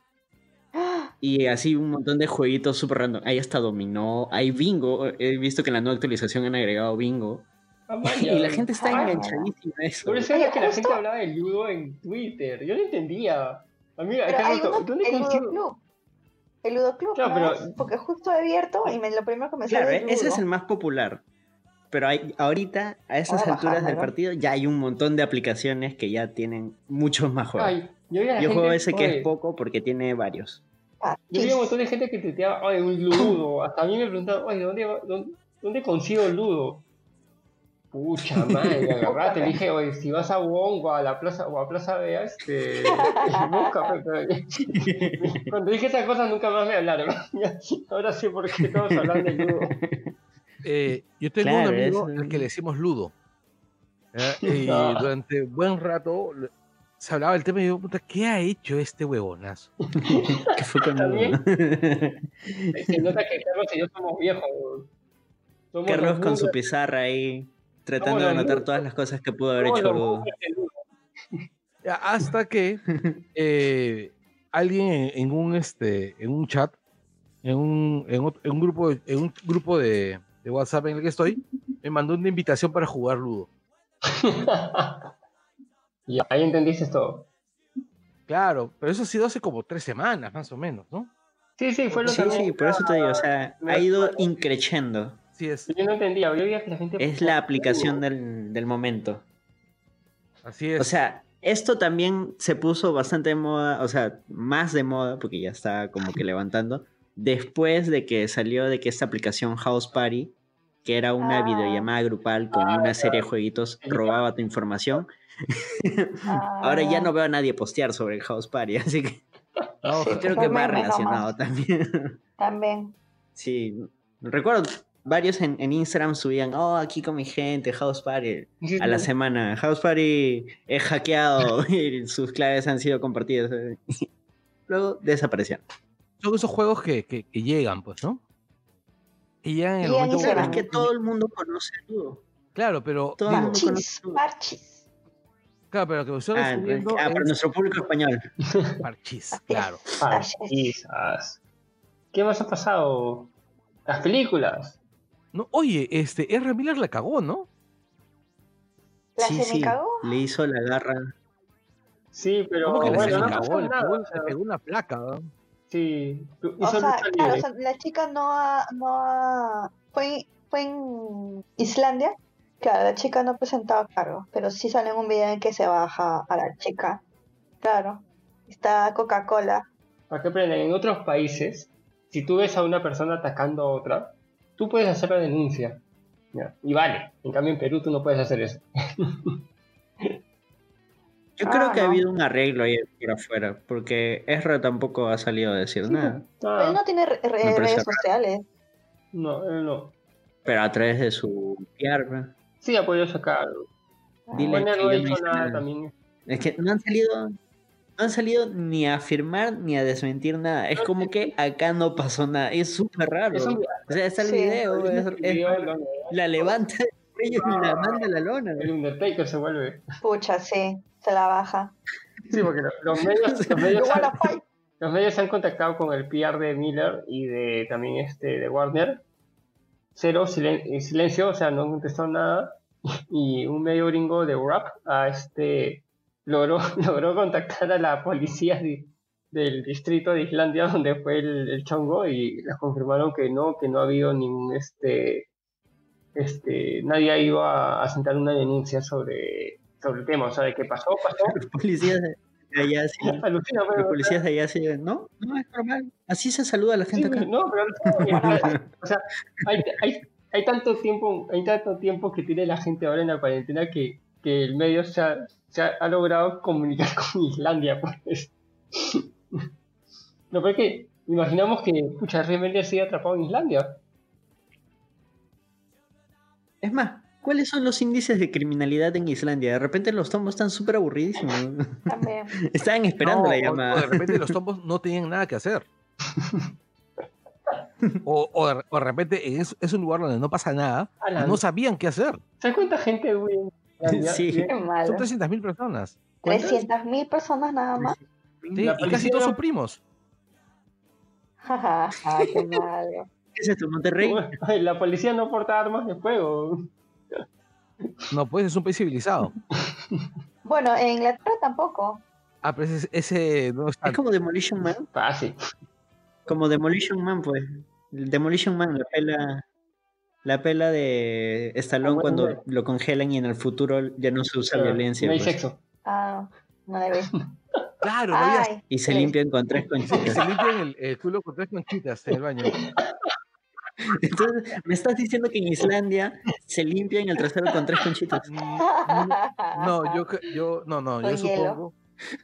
Y así un montón de jueguitos super random. Hay hasta dominó, hay bingo. He visto que en la nueva actualización han agregado bingo. Ah. Y la gente está enganchadísima a eso. Por eso era que la gente hablaba de ludo en Twitter. Yo no entendía. Amiga, Pero hay Carlos, uno, ¿dónde el Ludo? Club. El Ludo Club, Claro, ¿no pero- es? Porque justo he abierto y me, lo primero que me Claro, sale es ese es Ludo. el más popular. Pero hay, ahorita, a esas alturas del partido, ya hay un montón de aplicaciones que ya tienen muchos más juegos. Ay, yo gente, juego ese que oye, es poco porque tiene varios. Ah, Yo vi un montón de gente que tuiteaba, oye, un ludo. Hasta a mí me preguntaban, oye, ¿dónde, va- dónde, dónde consigo el ludo? Pucha madre, agarrate. Dije, oye, si vas a Wong o a la plaza, o a Plaza Vea, este, busca. pe- pe- Cuando dije esas cosas nunca más me hablaron. Ahora sí, porque todos hablan de ludo. Eh, yo tengo Claro, un amigo es- al que le decimos Ludo. Y durante buen rato se hablaba del tema y yo, puta, ¿qué ha hecho este huevonazo? que fue con ¿También? Ludo. Se nota que Carlos y yo somos viejos. Somos Carlos los con su pizarra ahí, tratando de anotar todas las cosas que pudo haber hecho Ludo. Hasta que eh, alguien en, en un este en un chat, en un, en ot- en un grupo, de- en un grupo de, de WhatsApp en el que estoy, me mandó una invitación para jugar Ludo. Ya, ahí entendiste todo. Claro, pero eso ha sido hace como tres semanas, más o menos, ¿no? Sí, sí, fue lo Sí, también sí, por eso te digo, o sea, ha ido increchendo. Así es, Yo no entendía, yo veía que la gente... Es la aplicación del, del momento. así es. O sea, esto también se puso bastante de moda, o sea, más de moda, porque ya está como que levantando, después de que salió de que esta aplicación House Party, que era una Ah. videollamada grupal con una serie de jueguitos, robaba tu información. Ahora ya no veo a nadie postear sobre el House Party, así que No, creo que va meme relacionado nomás. también. También. Sí, recuerdo varios en, en Instagram subían, oh, aquí con mi gente, House Party. A la semana, House Party es hackeado y sus claves han sido compartidas. Luego desaparecieron. Son esos juegos que, que, que llegan, pues, ¿no? Y llegan en el Llegan momento Claro, es que todo el mundo conoce Ludo. Claro, pero todo el digo, mundo conoce Parchis, Ludo. parchis. claro, pero que estoy Ah, ah, para es nuestro público español. parchís, claro. Quizás. ¿Qué más ha pasado? Las películas. No, oye, este, R. Miller la cagó, ¿no? ¿La Sí, se sí, cagó? le hizo la garra. Sí, pero ¿Cómo que la bueno, se no cagó? Le pegó, o sea, le pegó una placa, ¿no? Sí, O sea, claro, o sea, la chica no ha, no ha, fue, fue en Islandia, claro, la chica no presentaba cargo, pero sí sale en un video en que se baja a la chica, claro, está Coca-Cola, Para que aprendan, en otros países, si tú ves a una persona atacando a otra, tú puedes hacer la denuncia. ¿ya? Y vale. En cambio, en Perú tú no puedes hacer eso. Yo Ah, creo que ha habido un arreglo ahí por afuera, porque Ezra tampoco ha salido a decir nada. Ah, él no tiene re- re- redes sociales, no, él no. Pero a través de su PR. Sí, ha podido sacar. Dile que no no hecho nada nada. también. Es que no han salido. No han salido ni a afirmar ni a desmentir nada. Es como que acá no pasó nada. Es súper raro. Es un- O sea, está el Sí. video. es- El es- video, lo- la levanta del cuello y la manda a la lona. el Undertaker se vuelve. pucha, sí, se la baja. Sí, porque lo- los medios, los medios You han-? Los medios se han contactado con el PR de Miller y de también este de Warner. Cero silen- eh, silencio, o sea, no han contestado nada. Y un medio gringo de rap a este logró, logró contactar a la policía de- del distrito de Islandia donde fue el, el chongo y les confirmaron que no, que no ha habido ningún este este nadie ido a, sentar una denuncia sobre, sobre el tema, o sea, de qué pasó, pasó. Los policías de allá sí. Alucina, Los policías de allá sí. No, no es normal. Así se saluda a la Sí, gente acá. no, pero o sea, hay, hay, hay tanto tiempo, hay tanto tiempo que tiene la gente ahora en la cuarentena que, que el medio se ha, se ha, ha logrado comunicar con Islandia, pues. No, pero es que imaginamos que, pucha, realmente sigue atrapado en Islandia. Es más, ¿cuáles son los índices de criminalidad en Islandia? De repente los tomos están súper aburridísimos. También. Estaban esperando No, la llamada. O de repente los tombos no tenían nada que hacer. O, o de, o de repente es, es un lugar donde no pasa nada Alan. no sabían qué hacer. ¿Sabes cuánta gente güey, en Islandia? Sí. Qué Son malo. 300.000 personas. ¿Cuántas? 300.000 personas nada más. Sí, y casi todos son primos. Jajaja, qué malo. ¿Qué es esto, Monterrey? La policía no porta armas de fuego. No, pues es un país civilizado. Bueno, en Inglaterra tampoco. Ah, pero ese, ese no está. Es como Demolition Man. Fácil. Como Demolition Man, pues. El Demolition Man, la pela. La pela de Stallone Ah, bueno, cuando bueno. lo congelan y en el futuro ya no se usa Pero violencia. No hay pues. sexo. Ah, no debe. Claro, no había- Y se sí. limpian con tres Sí, conchitas. se limpian el, el culo con tres conchitas en el baño. Entonces, me estás diciendo que en Islandia se limpian el trasero con tres conchitas. Mm, No, yo, yo, no, no, yo hielo. supongo,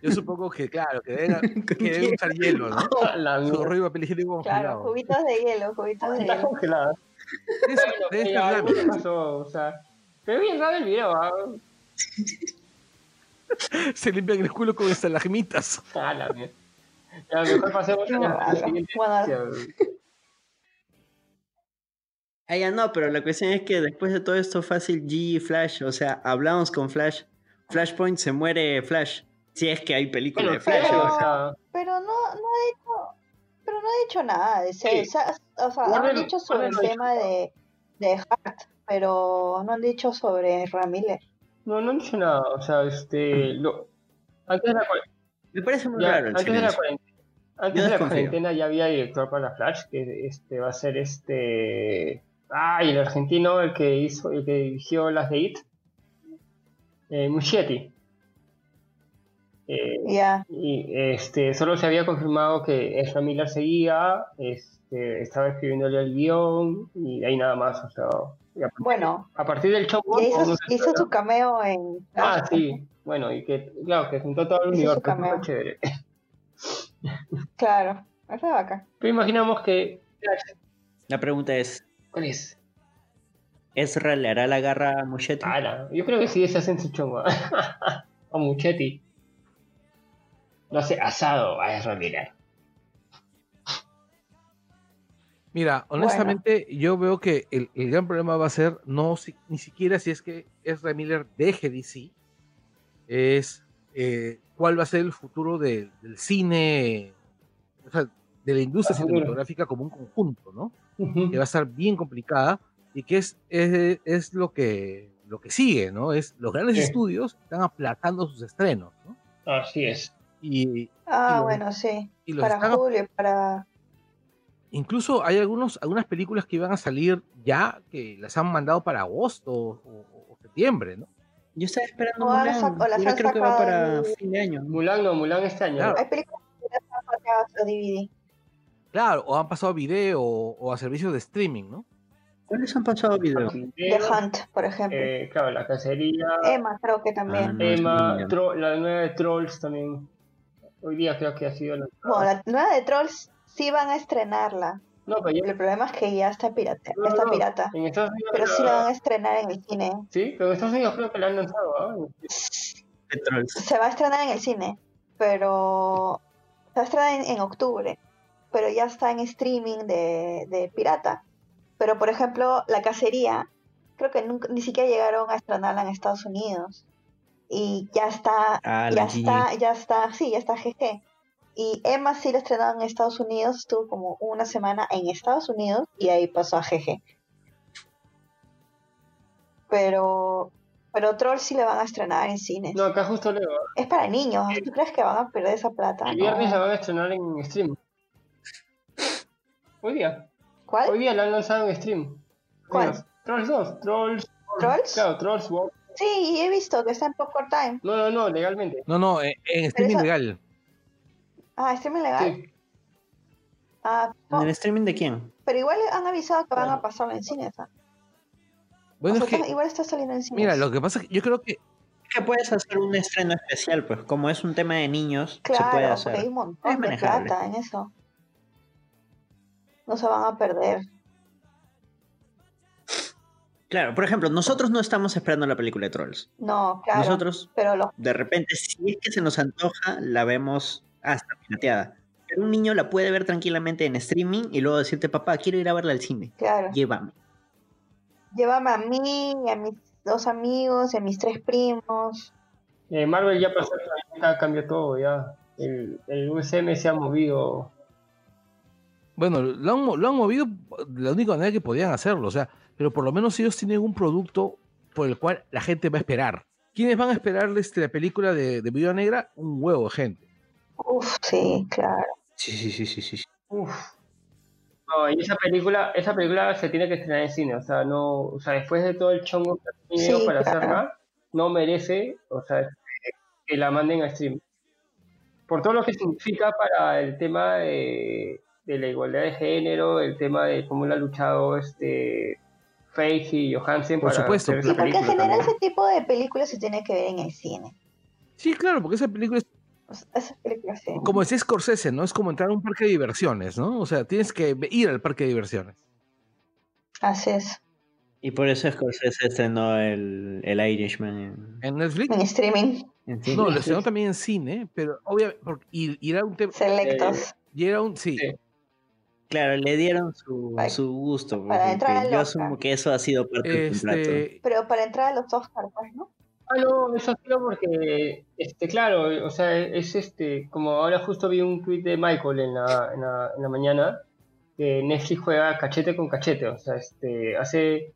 yo supongo que, claro, que deben, que usar hielo, ¿no? La Su rollo de papel higiénico Claro, cubitos de hielo, cubitos de Está hielo. congelada. Debe ser ya, algo láminas. pasó, o sea. Pero bien raro el video, ¿ah? Se limpian el culo con estalagmitas. Ah, la mierda. Ya, mejor pasemos a la siguiente. Ah, ya no, pero la cuestión es que después de todo esto fácil G y Flash, o sea, hablamos con Flash. Flashpoint se muere Flash. Si es que hay película Bueno, de Flash. pero- o sea, Pero no, no ha dicho, pero no ha dicho nada de eso. O sea, o sea, Warner- han dicho sobre el tema de, de Hart, pero no han dicho sobre Ramírez. no, no han dicho nada. O sea, este. Lo, antes de la, cuar- me parece muy ya, raro el antes de la silencio. cuarentena. Antes de la cuarentena ya había director para Flash, que este va a ser este. Ay, el argentino, el que hizo, el que dirigió las de It. Eh, Muschietti. Eh, Ya, Y este, solo se había confirmado que Ezra Miller seguía, este, estaba escribiéndole el guion y ahí nada más. O sea, y bueno, a partir del show. hizo, hizo su cameo en... Ah, sí, bueno, y que, claro, que juntó todo el universo. fue chévere. Claro, es vaca. Pero imaginamos que. La pregunta es, ¿Cuál es? ¿Ezra le hará la garra a Muschietti? Ala, yo creo que sí se hacen su chongo. o Muchetti. No sé, asado a Ezra Miller. Mira, honestamente, yo veo que el, el gran problema va a ser no si- ni siquiera si es que Ezra Miller deje DC, es eh, cuál va a ser el futuro de- del cine, o sea, de la industria Ah, bueno. cinematográfica como un conjunto, ¿no? Que va a estar bien complicada y que es, es, es lo que lo que sigue, ¿no? Es los grandes Sí. estudios están aplazando sus estrenos, ¿no? Así es. Y, Ah, Y lo- bueno, sí. y los Para están julio, para... Incluso hay algunos, algunas películas que iban a salir ya que las han mandado para agosto o, o- o septiembre, ¿no? Yo estaba esperando O Mulan. o creo que va para el- fin de año. Mulan no, Mulan este año. Claro. Hay películas que ya están paseadas a DVD. Claro, o han pasado a video o, a servicios de streaming, ¿no? ¿Cuáles han pasado video? The Hunt, por ejemplo. eh, claro, la cacería. Emma, creo que Ah, también. no, Emma, Tro- la nueva de Trolls también. Hoy día creo que ha sido la. Bueno, la nueva de Trolls sí van a estrenarla. No, pero ya. El problema es que ya está pirata. no, está no, pirata. En Estados Unidos. Pero sí la- la van a estrenar en el cine. Sí, pero en Estados Unidos creo que la han lanzado. ¿ah? Trolls. Se va a estrenar en el cine, pero se va a estrenar en, en octubre, pero ya está en streaming de, de pirata. Pero por ejemplo, La Cacería, creo que nunca, ni siquiera llegaron a estrenarla en Estados Unidos. Y ya está, Ah, ya está, ya está, sí, ya está GG. Y Emma sí la estrenaron en Estados Unidos, estuvo como una semana en Estados Unidos y ahí pasó a GG. Pero, pero Troll sí le van a estrenar en cines. No, acá justo leo. Es para niños. ¿Tú crees que van a perder esa plata? El viernes la van a estrenar en stream. Hoy día. Hoy ¿Cuál? día la han lanzado en stream. ¿Cuál? Trolls 2. Trolls. ¿Trolls? Claro, Trolls. wow. Sí, he visto que está en Popcorn Time. No, no, no, legalmente. No, no, en, en streaming eso- legal. Ah, streaming legal. Sí. Ah, no, ¿En el streaming de quién? pero igual han avisado que van a pasarlo en cines. ¿ah? Bueno, O es que, igual está saliendo en cines. mira, lo que pasa es que yo creo que Es que puedes hacer un estreno especial, pues como es un tema de niños, se puede hacer. hay un Es montón de manejable. plata en eso. No se van a perder. Claro, por ejemplo, nosotros no estamos esperando la película de Trolls. No, claro. Nosotros, Pero los de repente, si es que se nos antoja, la vemos hasta pirateada. Pero un niño la puede ver tranquilamente en streaming y luego decirte, papá, quiero ir a verla al cine. claro. Llévame. Llévame a mí, a mis dos amigos, y a mis tres primos. Eh, Marvel ya pasó, ya cambió todo, ya. El, el USM se ha movido. Bueno, lo han, lo han movido de la única manera que podían hacerlo, o sea, pero por lo menos ellos tienen un producto por el cual la gente va a esperar. ¿Quiénes van a esperar este, la película de, de Viuda Negra? Un huevo de gente. Uf, sí, claro. Sí, sí, sí, sí, sí. Uf. No, y esa película, esa película se tiene que estrenar en cine, o sea, no, o sea, después de todo el chongo que ha tenido Sí, para claro. hacerla, no merece, o sea, que la manden a stream. Por todo lo que significa para el tema de, de la igualdad de género, el tema de cómo la ha luchado este Faith y Johansen Por para supuesto, hacer Sí, esa porque en película general ese tipo de películas se tiene que ver en el cine. Sí, claro, porque esa película es O sea, esas películas sí. como decía Scorsese, ¿no? Es como entrar a un parque de diversiones, ¿no? O sea, tienes que ir al parque de diversiones. Así es. Y por eso Scorsese estrenó el, el Irishman en, En Netflix, En streaming, en no, lo estrenó también en cine, pero obviamente, y, y era un tema, selectos. y era un, sí, Sí. Claro, le dieron su, Para- su gusto. para porque entrar al yo Oscar. asumo que eso ha sido parte del contrato. este, Pero para entrar a los Oscars, pues, ¿no? Ah, no, eso ha sido porque, este, claro, o sea, es este, como ahora justo vi un tweet de Michael en la, en la, en la mañana, que Netflix juega cachete con cachete, o sea, este, hace,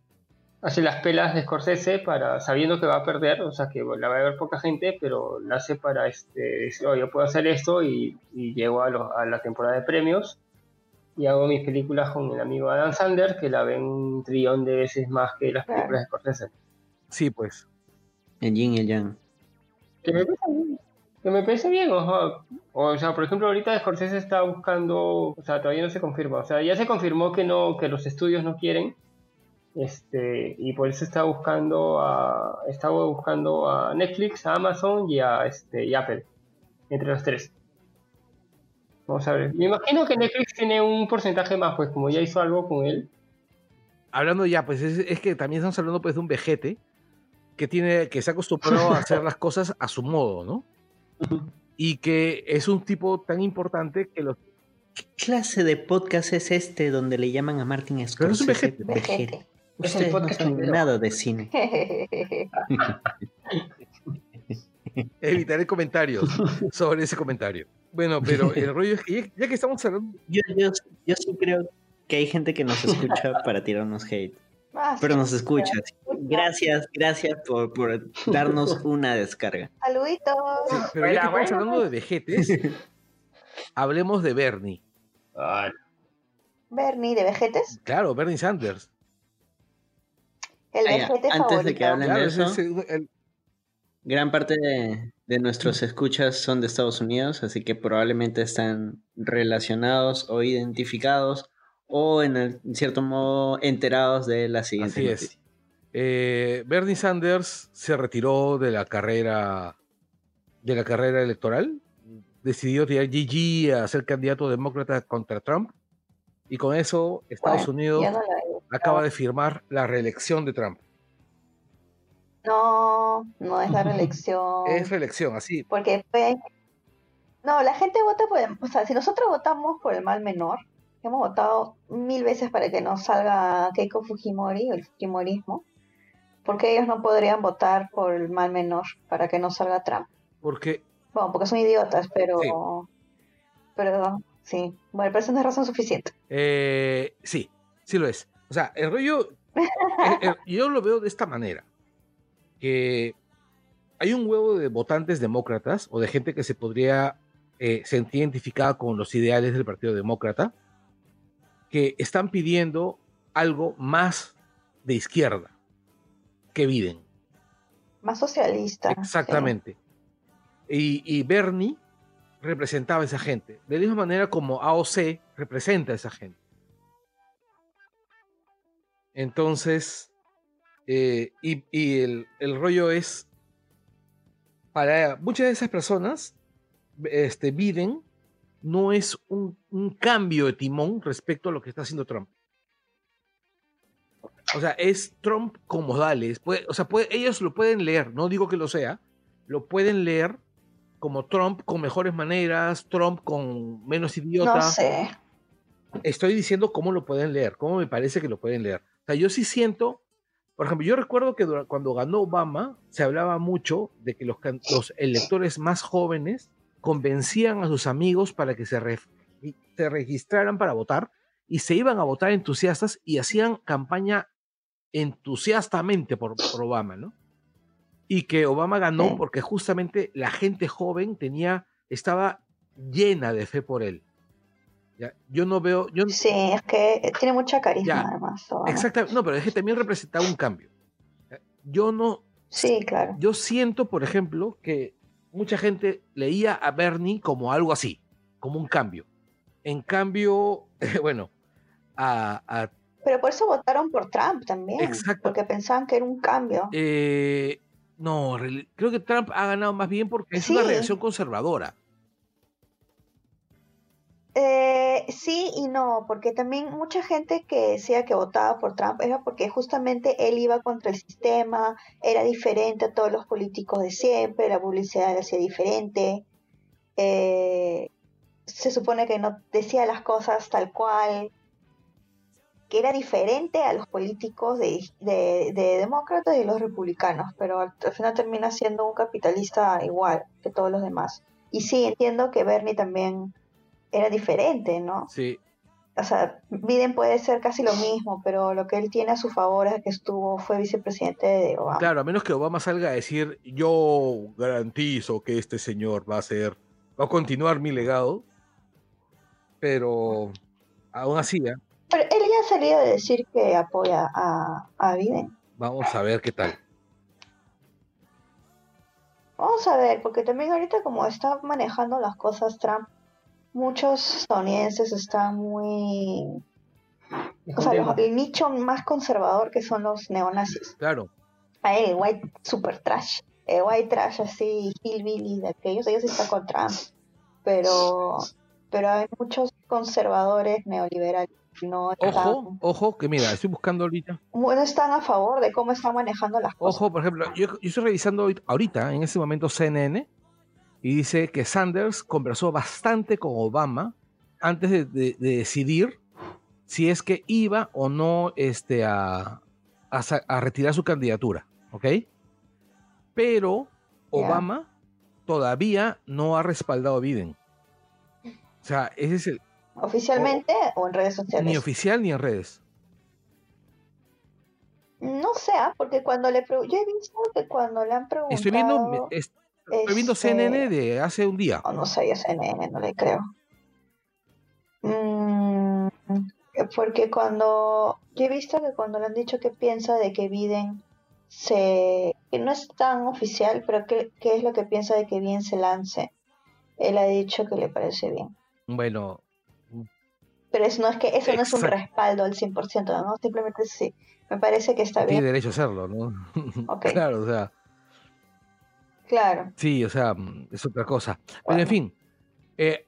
hace las pelas de Scorsese para, sabiendo que va a perder, o sea, que la va a ver poca gente, pero la hace para, este, decir, "Oh, yo puedo hacer esto y, y llego a, lo- a la temporada de premios y hago mis películas con el amigo Adam Sandler, que la ven un trillón de veces más que las películas de Scorsese. sí, pues. El yin y el yang. Que me parece bien. Que me parece bien, ojo. O sea, por ejemplo, ahorita Scorsese está buscando, o sea, todavía no se confirma. O sea, ya se confirmó que no, que los estudios no quieren. Este, y por eso está buscando a, está buscando a Netflix, a Amazon y a este, y Apple. Entre los tres. Vamos a ver. Me imagino que Netflix tiene un porcentaje más, pues como ya hizo algo con él. Hablando ya, pues es, es que también estamos hablando pues de un vejete que tiene, que se ha acostumbrado a hacer las cosas a su modo, ¿no? Y que es un tipo tan importante que los ¿Qué clase de podcast es este donde le llaman a Martin Pero es Scorsese un vejete. Vejete. Es Ustedes no podcast saben primero. nada de cine. evitaré comentarios sobre ese comentario. Bueno, pero el rollo es que ya, ya que estamos hablando, Yo, yo, yo sí creo que hay gente que nos escucha para tirarnos hate. Ah, Pero nos escucha. Gracias, gracias por, por darnos una descarga. Saluditos. pero ya Bueno, que estamos hablando de vejetes, hablemos de Bernie. Ah, Bernie, de vejetes. Claro, Bernie Sanders. El Ah, vejete Antes de que hablen- Claro, de eso? ese- el- Gran parte de, de nuestros escuchas son de Estados Unidos, así que probablemente están relacionados o identificados o en, el- en cierto modo enterados de la siguiente Así es. Eh, Bernie Sanders se retiró de la carrera de la carrera electoral, decidió tirar GG a ser candidato demócrata contra Trump y con eso Estados Bueno, Unidos no acaba de firmar la reelección de Trump. No, no es la reelección. Es reelección, así. Porque pues, no, la gente vota por el, o sea, si nosotros votamos por el mal menor, hemos votado mil veces para que no salga Keiko Fujimori o el Fujimorismo, porque ellos no podrían votar por el mal menor para que no salga Trump. Porque Bueno, porque son idiotas, pero, Sí. pero sí, bueno, pero eso no es razón suficiente. Eh, sí, sí lo es. O sea, el rollo, el- el- yo lo veo de esta manera, que hay un huevo de votantes demócratas o de gente que se podría eh, sentir identificada con los ideales del Partido Demócrata, que están pidiendo algo más de izquierda que Biden. Más socialista. sí. Exactamente. Y, y Bernie representaba a esa gente, de la misma manera como AOC representa a esa gente. Entonces, eh, y, y el, el rollo es, para muchas de esas personas, este, Biden no es un, un cambio de timón respecto a lo que está haciendo Trump. O sea, es Trump con modales. Puede- o sea, puede- ellos lo pueden leer, no digo que lo sea, lo pueden leer como Trump con mejores maneras, Trump con menos idiota. No sé. Estoy diciendo cómo lo pueden leer, cómo me parece que lo pueden leer. O sea, yo sí siento, por ejemplo, yo recuerdo que cuando ganó Obama se hablaba mucho de que los, electores más jóvenes convencían a sus amigos para que se, re- se registraran para votar y se iban a votar entusiastas y hacían campaña entusiastamente por, por Obama, ¿no? Y que Obama ganó porque justamente la gente joven tenía, estaba llena de fe por él. ¿Ya? Yo no veo, yo, Sí, es que tiene mucha carisma Ya. además. Exactamente, no, pero es que también representaba un cambio. Yo no, Sí, claro. yo siento, por ejemplo, que mucha gente leía a Bernie como algo así, como un cambio. En cambio, bueno, a, a- Pero por eso votaron por Trump también. Exacto. Porque pensaban que era un cambio. eh, no, re- creo que Trump ha ganado más bien porque es una reacción conservadora. Eh, sí y no, porque también mucha gente que decía que votaba por Trump era porque justamente él iba contra el sistema, era diferente a todos los políticos de siempre, la publicidad le hacía diferente, eh, se supone que no decía las cosas tal cual, que era diferente a los políticos de, de, de demócratas y los republicanos, pero al final termina siendo un capitalista igual que todos los demás. Y sí, entiendo que Bernie también era diferente, ¿no? Sí, O sea, Biden puede ser casi lo mismo, pero lo que él tiene a su favor es que estuvo, fue vicepresidente de Obama. claro, a menos que Obama salga a decir, yo garantizo que este señor va a ser, va a continuar mi legado, pero aún así, ¿eh? Pero él ya ha salido a decir que apoya a, a Biden. vamos a ver qué tal. Vamos a ver, porque también ahorita como está manejando las cosas Trump, muchos estadounidenses están muy... O sea, los- el nicho más conservador que son los neonazis. Claro, A él, el white super trash. El white trash así, hillbilly de aquellos, ellos están con Trump. Pero, pero hay muchos conservadores neoliberales que no están, ojo, ojo, que mira, estoy buscando ahorita. no están a favor de cómo están manejando las cosas. Ojo, por ejemplo, yo, yo estoy revisando ahorita- en este momento, CNN, y dice que Sanders conversó bastante con Obama antes de, de- de decidir si es que iba o no este, a, a retirar su candidatura, ¿ok? Pero. Obama todavía no ha respaldado a Biden. O sea, ese es el, ¿Oficialmente o en redes sociales? ni oficial ni en redes. No sé, ah, porque cuando le yo he visto que cuando le han preguntado... Estoy viendo, es- estoy viendo este, CNN de hace un día. no sé, yo CNN, no le creo. Mm, porque cuando yo he visto que cuando le han dicho que piensa de que Biden se que no es tan oficial, pero que, que es lo que piensa de que Biden se lance. Él ha dicho que le parece bien. Bueno, Pero eso no es que eso no es un respaldo al 100%, ¿no? Simplemente sí. Me parece que está tiene bien. derecho a hacerlo, ¿no? Ok. claro, o sea, Claro. sí, o sea, mm, es otra cosa. Pero en fin, eh,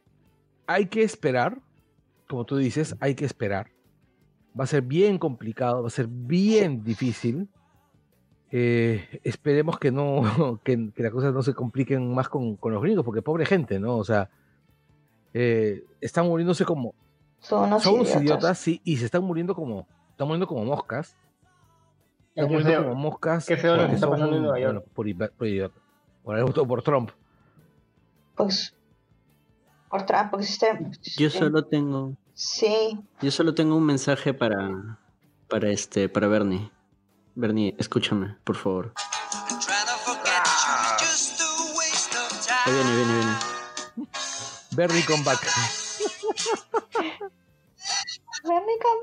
hay que esperar, como tú dices, hay que esperar. Va a ser bien complicado, va a ser bien difícil. Eh, esperemos que no, que, que las cosas no se compliquen más con, con los gringos, porque pobre gente, ¿no? O sea, eh, están muriéndose como, Son unos son unos idiotas. idiotas, sí, y se están muriendo como, están muriendo como moscas. Están muriendo como moscas. Qué feo lo que está son, pasando en Nueva York. bueno, por, por idiota. Por por Trump. Pues por Trump, porque si usted- Yo solo tengo, Sí, yo solo tengo un mensaje para, para este, para Bernie. Bernie, escúchame, por favor. Ahí viene, viene, viene. Bernie comeback. Bernie come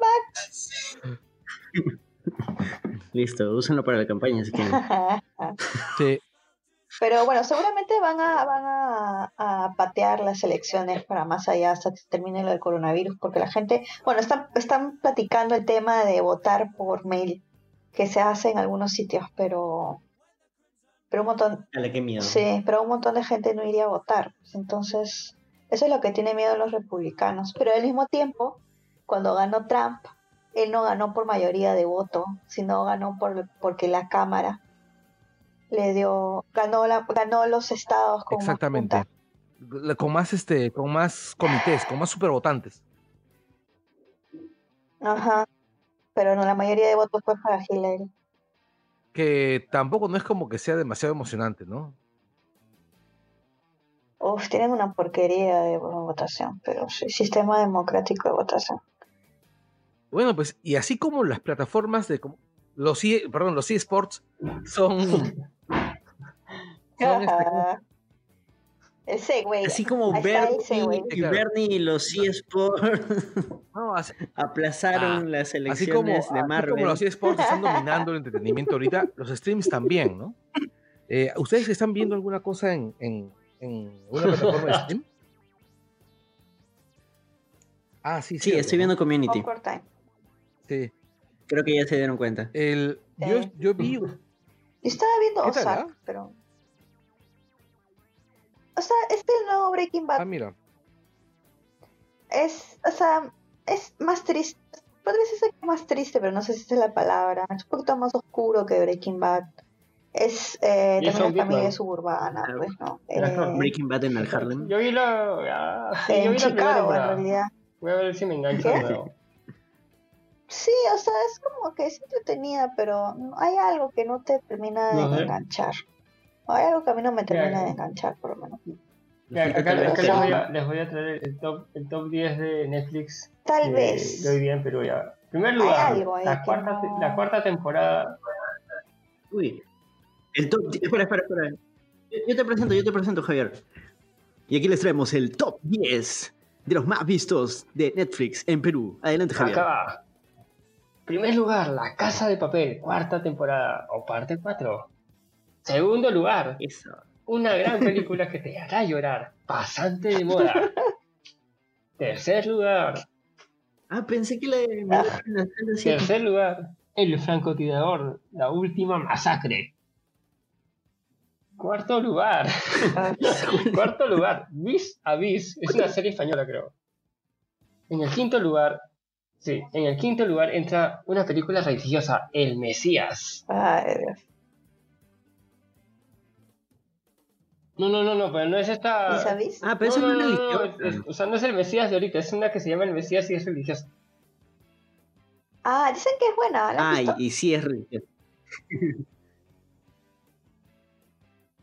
Listo, úsenlo para la campaña si quieren. back. Sí, Pero bueno, seguramente van a, van a, a patear las elecciones para más allá hasta que termine lo del coronavirus, porque la gente, bueno, están, están platicando el tema de votar por mail, que se hace en algunos sitios, pero, pero un montón, Dale, qué miedo. sí, pero un montón de gente no iría a votar. Entonces, eso es lo que tiene miedo los republicanos. Pero al mismo tiempo, cuando ganó Trump, él no ganó por mayoría de voto, sino ganó por, porque la Cámara le dio, ganó, la, ganó los estados con más Exactamente. punta. La- Con más, este, con más comités, con más supervotantes. Ajá. Pero no, la mayoría de votos fue para Hillary. Que tampoco no es como que sea demasiado emocionante, ¿no? Uf, tienen una porquería de votación, pero sí, sistema democrático de votación. Bueno, pues, y así como las plataformas de los e, perdón, los eSports son, son este. Ese güey. Así como Bernie, y. Bernie y los eSports no, así, aplazaron las así elecciones como, de así como Marvel. los eSports están dominando el entretenimiento ahorita, los streams también, ¿no? Eh, ¿Ustedes están viendo alguna cosa en, en, en una plataforma de stream? Ah, sí, Sí, cierto, estoy ¿no? viendo Community. Sí. Creo que ya se dieron cuenta. El, yo, Sí. yo vi Yo estaba viendo ¿Qué tal, Ozark, ah? pero. O sea, es que el nuevo Breaking Bad Ah, mira. es, o sea, es más triste. Podría ser que más triste, pero no sé si esa es la palabra. Es un poquito más oscuro que Breaking Bad. Es eh, también una familia suburbana, Claro. pues, ¿no? Eh, Breaking Bad en el Harlem. Yo vi la. ah, sí, yo en vi la primera Chicago, en realidad. Voy a ver si me engancho ¿Qué? de nuevo. Sí, o sea, es como que es entretenida, pero hay algo que no te termina de enganchar. Hay algo que a mí no me termina de enganchar, por lo menos. Acá, les, voy a, les voy a traer el top, el top 10 de Netflix Tal de, vez. de hoy día en Perú. Ya. En primer lugar, algo ahí la, cuarta, no- la cuarta temporada. Uy. El top. Espera, espera, espera. Yo, te presento, yo te presento, Javier. Y aquí les traemos el top 10 de los más vistos de Netflix en Perú. Adelante, Javier. Acá va. Primer lugar, La Casa de Papel, cuarta temporada o parte 4. Segundo lugar, Eso. una gran película que te hará llorar, Pasante de Moda. Tercer lugar, Ah, pensé que la de tercer lugar, El francotirador, la última masacre. Cuarto lugar, cuarto lugar, Vis a Vis, es una serie española creo. En el quinto lugar, sí, en el quinto lugar entra una película religiosa, El Mesías. Ay, Dios. No, no, no, no, pero no es esta. ¿Y sabéis? Ah, pero eso no, es religioso. es- es- o sea, no es el Mesías de ahorita, es una que se llama el Mesías y es religiosa. Ah, dicen que es buena. ¿la has Ay, visto? y sí es religioso.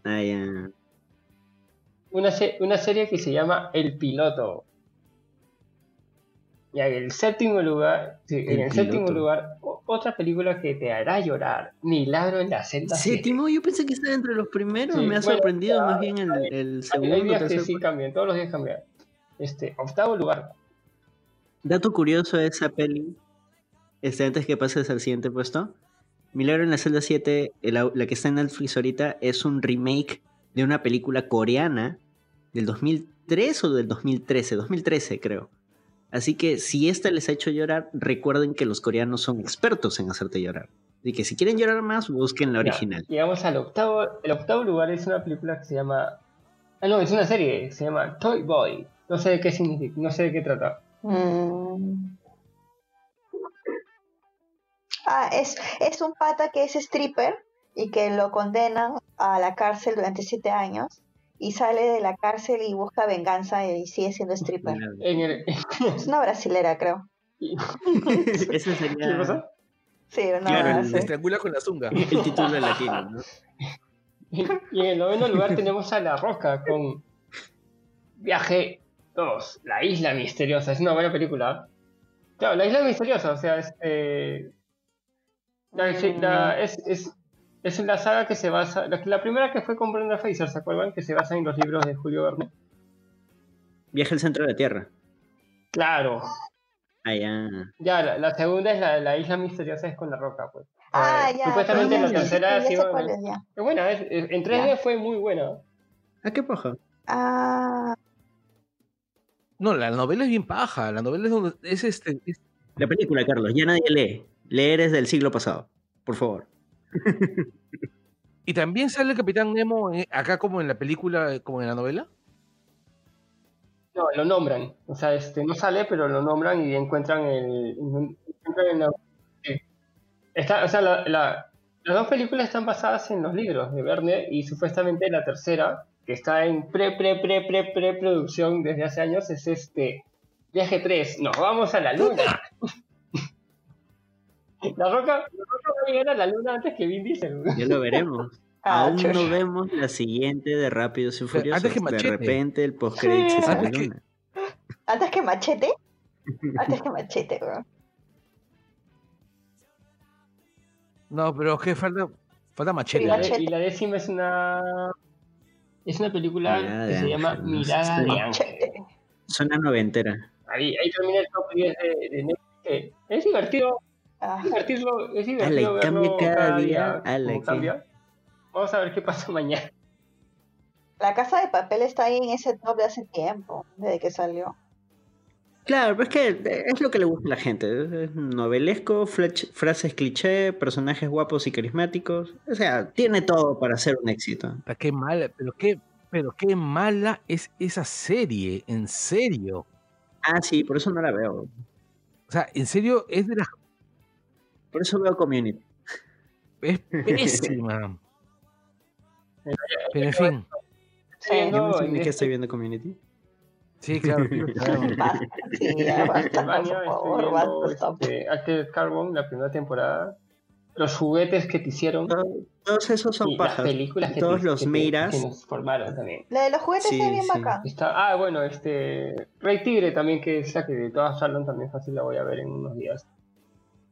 Ah, ya. Una, se- una serie que se llama El Piloto. Y en el séptimo lugar, sí, en El séptimo lugar, otra película que te hará llorar, Milagro en la celda. Séptimo, yo pensé que estaba entre los primeros. Sí, Me ha sorprendido más bien el, el segundo. hay días que tercer, sí cambian, todos los días cambian. Este, octavo lugar, Dato curioso de esa peli. Este, antes que pases al siguiente puesto. Milagro en la celda 7, la, la que está en Netflix ahorita, es un remake de una película coreana del 2003 o del 2013, 2013 creo. Así que si esta les ha hecho llorar, recuerden que los coreanos son expertos en hacerte llorar. Así que si quieren llorar más, busquen la Ya, original. llegamos al octavo. El octavo lugar es una película que se llama. Ah, no, es una serie, se llama Toy Boy. No sé de qué significa, no sé de qué trata. Mm. Ah, es, es un pata que es stripper y que lo condenan a la cárcel durante siete años y sale de la cárcel y busca venganza y sigue siendo stripper. En el, Es una brasilera, creo. Ese ¿Qué sería pasa? Sí, una Claro, el sí. Estrangula con la zunga. el título latino, ¿no? Y en el noveno lugar tenemos a La Roca con Viaje 2, La Isla Misteriosa. Es una buena película. Claro, La Isla Misteriosa, o sea, es. eh, la- la- es, es, es la saga que se basa. La, la primera que fue con Brenda Fraser, ¿se acuerdan? Que se basa en los libros de Julio Verne. Viaje al centro de la Tierra. Claro. Ah, ya. Ya, la, la segunda es la, la Isla Misteriosa, es con La Roca, pues. Ah, Eh, ya. Supuestamente la tercera sí es. Es buena, es- es- en 3D fue muy buena. ¿A qué paja? Ah, No, la novela es bien paja. La novela es donde es este. es- La película, Carlos, ya nadie lee. Leer es del siglo pasado. Por favor. Y también sale el Capitán Nemo en- acá como en la película, como en la novela. No, lo nombran. O sea, este, no sale, pero lo nombran y encuentran el, sí. Está, o sea, la- la- las dos películas están basadas en los libros de Verne y supuestamente la tercera, que está en pre, pre, pre, pre, pre producción desde hace años, es este Viaje 3. Nos vamos a la luna. La Roca, la Roca va a llegar a la luna antes que Vin Diesel. Ya lo veremos. Ah, Aún no vemos la siguiente de Rápidos y Furiosos. antes que de Machete. repente el post-credits Sí. es la Antes que- luna. Antes que machete. Antes que machete, weón. No, pero que falta, falta machete. Y la, Machete. de- y la décima es una es una película Mirada que de se llama Mirada de Ángel. Machete. Suena noventera. Ahí, ahí termina el top 10 de, de Netflix. Es divertido, Ah, es divertido, es y cambia cada día. Qué- cambia. Vamos a ver qué pasa mañana. La casa de papel está ahí en ese top de hace tiempo, desde que salió. Claro, pero es que es lo que le gusta a la gente. Es- es novelesco, frases cliché, personajes guapos y carismáticos. O sea, tiene todo para ser un éxito. Puta, Qué mala, pero qué, pero qué mala es esa serie, en serio. Ah, sí, por eso no la veo. O sea, en serio es de las Por eso veo Community. es pésima. Pero en fin, Sí, ¿Ya No, enseñé en que este- estoy viendo Community? sí, claro. basta. Sí, ya basta, por estoy favor, basta, este, Carbon, la primera temporada. Los juguetes que te hicieron Todo- Todos esos son y las pajas. películas que, Todos te- los que te- Meiras. que nos formaron también. La de los juguetes Sí, es bien sí. bacán. Está, ah, bueno, este Rey Tigre también, que es la que de todas hablan también fácil la voy a ver en unos días.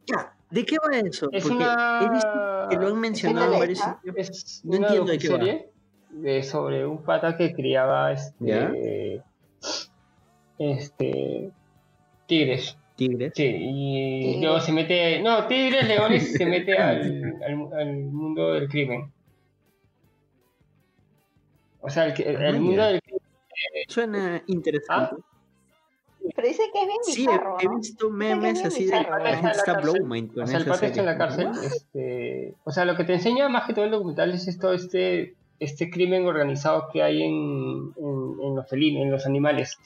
Ya, ¿De qué va eso? Es Porque una he visto que lo han mencionado en varios ¿Ah? Es No entiendo de qué va. serie de sobre un pata que criaba este este tigres. Tigres. Sí, y Tigres. luego se mete, no, tigres, leones y se mete al, al, al mundo del crimen. O sea, el, que- el, el Ah, mundo del crimen. Suena interesante. Pero dice que es bien sí, he, bizarro, he ¿no? visto memes así de la gente está Está en la blow mind con O sea, el pata está en la cárcel. Este, o sea, lo que te enseña más que todo el documental es esto, este, este crimen organizado que hay en, en, en los felinos, en los animales.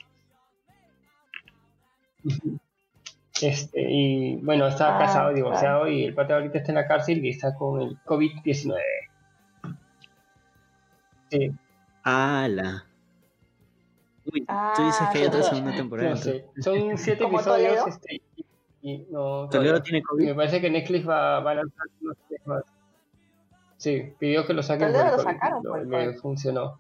Este, y bueno, está Ah, casado, claro. divorciado, y el pata ahorita está en la cárcel y está con el COVID-19. Sí, ¡Hala! Uy, tú dices que hay Ah, otra segunda temporada. no sé. Son siete ¿Como episodios. Este, y, y no, Toledo tiene COVID. me parece que Netflix va, va a lanzar unos tres más. Sí, pidió que lo saquen Toledo lo COVID, sacaron por le COVID. funcionó.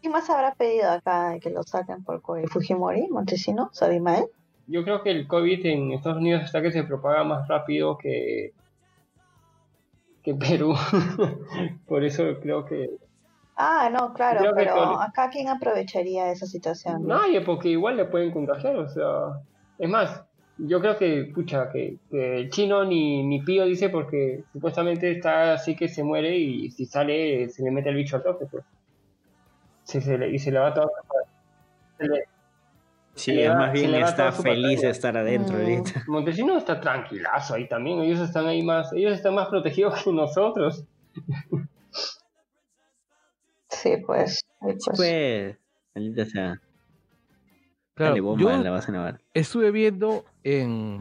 ¿Quién más habrá pedido acá de que lo saquen por COVID? ¿Fujimori? ¿Montesino? ¿Sabimael? Yo creo que el COVID en Estados Unidos está que se propaga más rápido que, que en Perú. Por eso creo que... Ah, no, claro, pero acá ¿quién aprovecharía esa situación? Nadie, porque igual le pueden contagiar, o sea... Es más, yo creo que, pucha, que, que el chino ni, ni pío dice porque supuestamente está así que se muere y si sale se le mete el bicho al toque, pues. Se- se le- y se le va todo... se le- Sí, se es va- más bien está feliz de estar adentro Mm. ahorita. Montesino está tranquilazo ahí también, ellos están ahí más, ellos están más protegidos que nosotros. Sí, pues. ahí, pues. Pues, maldita sea. Claro, Dale bomba yo estuve viendo en,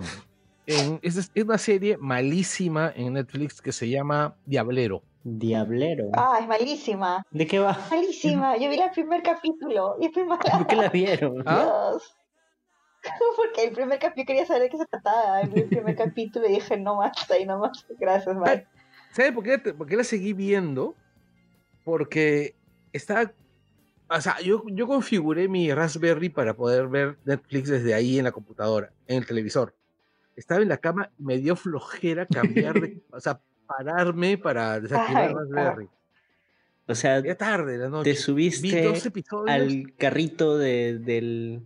en es, es una serie malísima en Netflix que se llama Diablero. Diablero. Ah, es malísima. ¿De qué va? Malísima. Yo vi el primer capítulo y mala. ¿Por qué la vieron? ¿Ah? Dios. Porque el primer capítulo quería saber de qué se trataba. El primer capítulo y dije, no más, ahí nomás. Gracias, Mike. ¿Sabes por qué, por qué la seguí viendo? Porque estaba. O sea, yo, yo configuré mi Raspberry para poder ver Netflix desde ahí en la computadora, en el televisor. Estaba en la cama y me dio flojera cambiar de. o sea, pararme para desactivar Ay, Raspberry. O sea, Ya tarde la noche. te subiste al carrito de, del,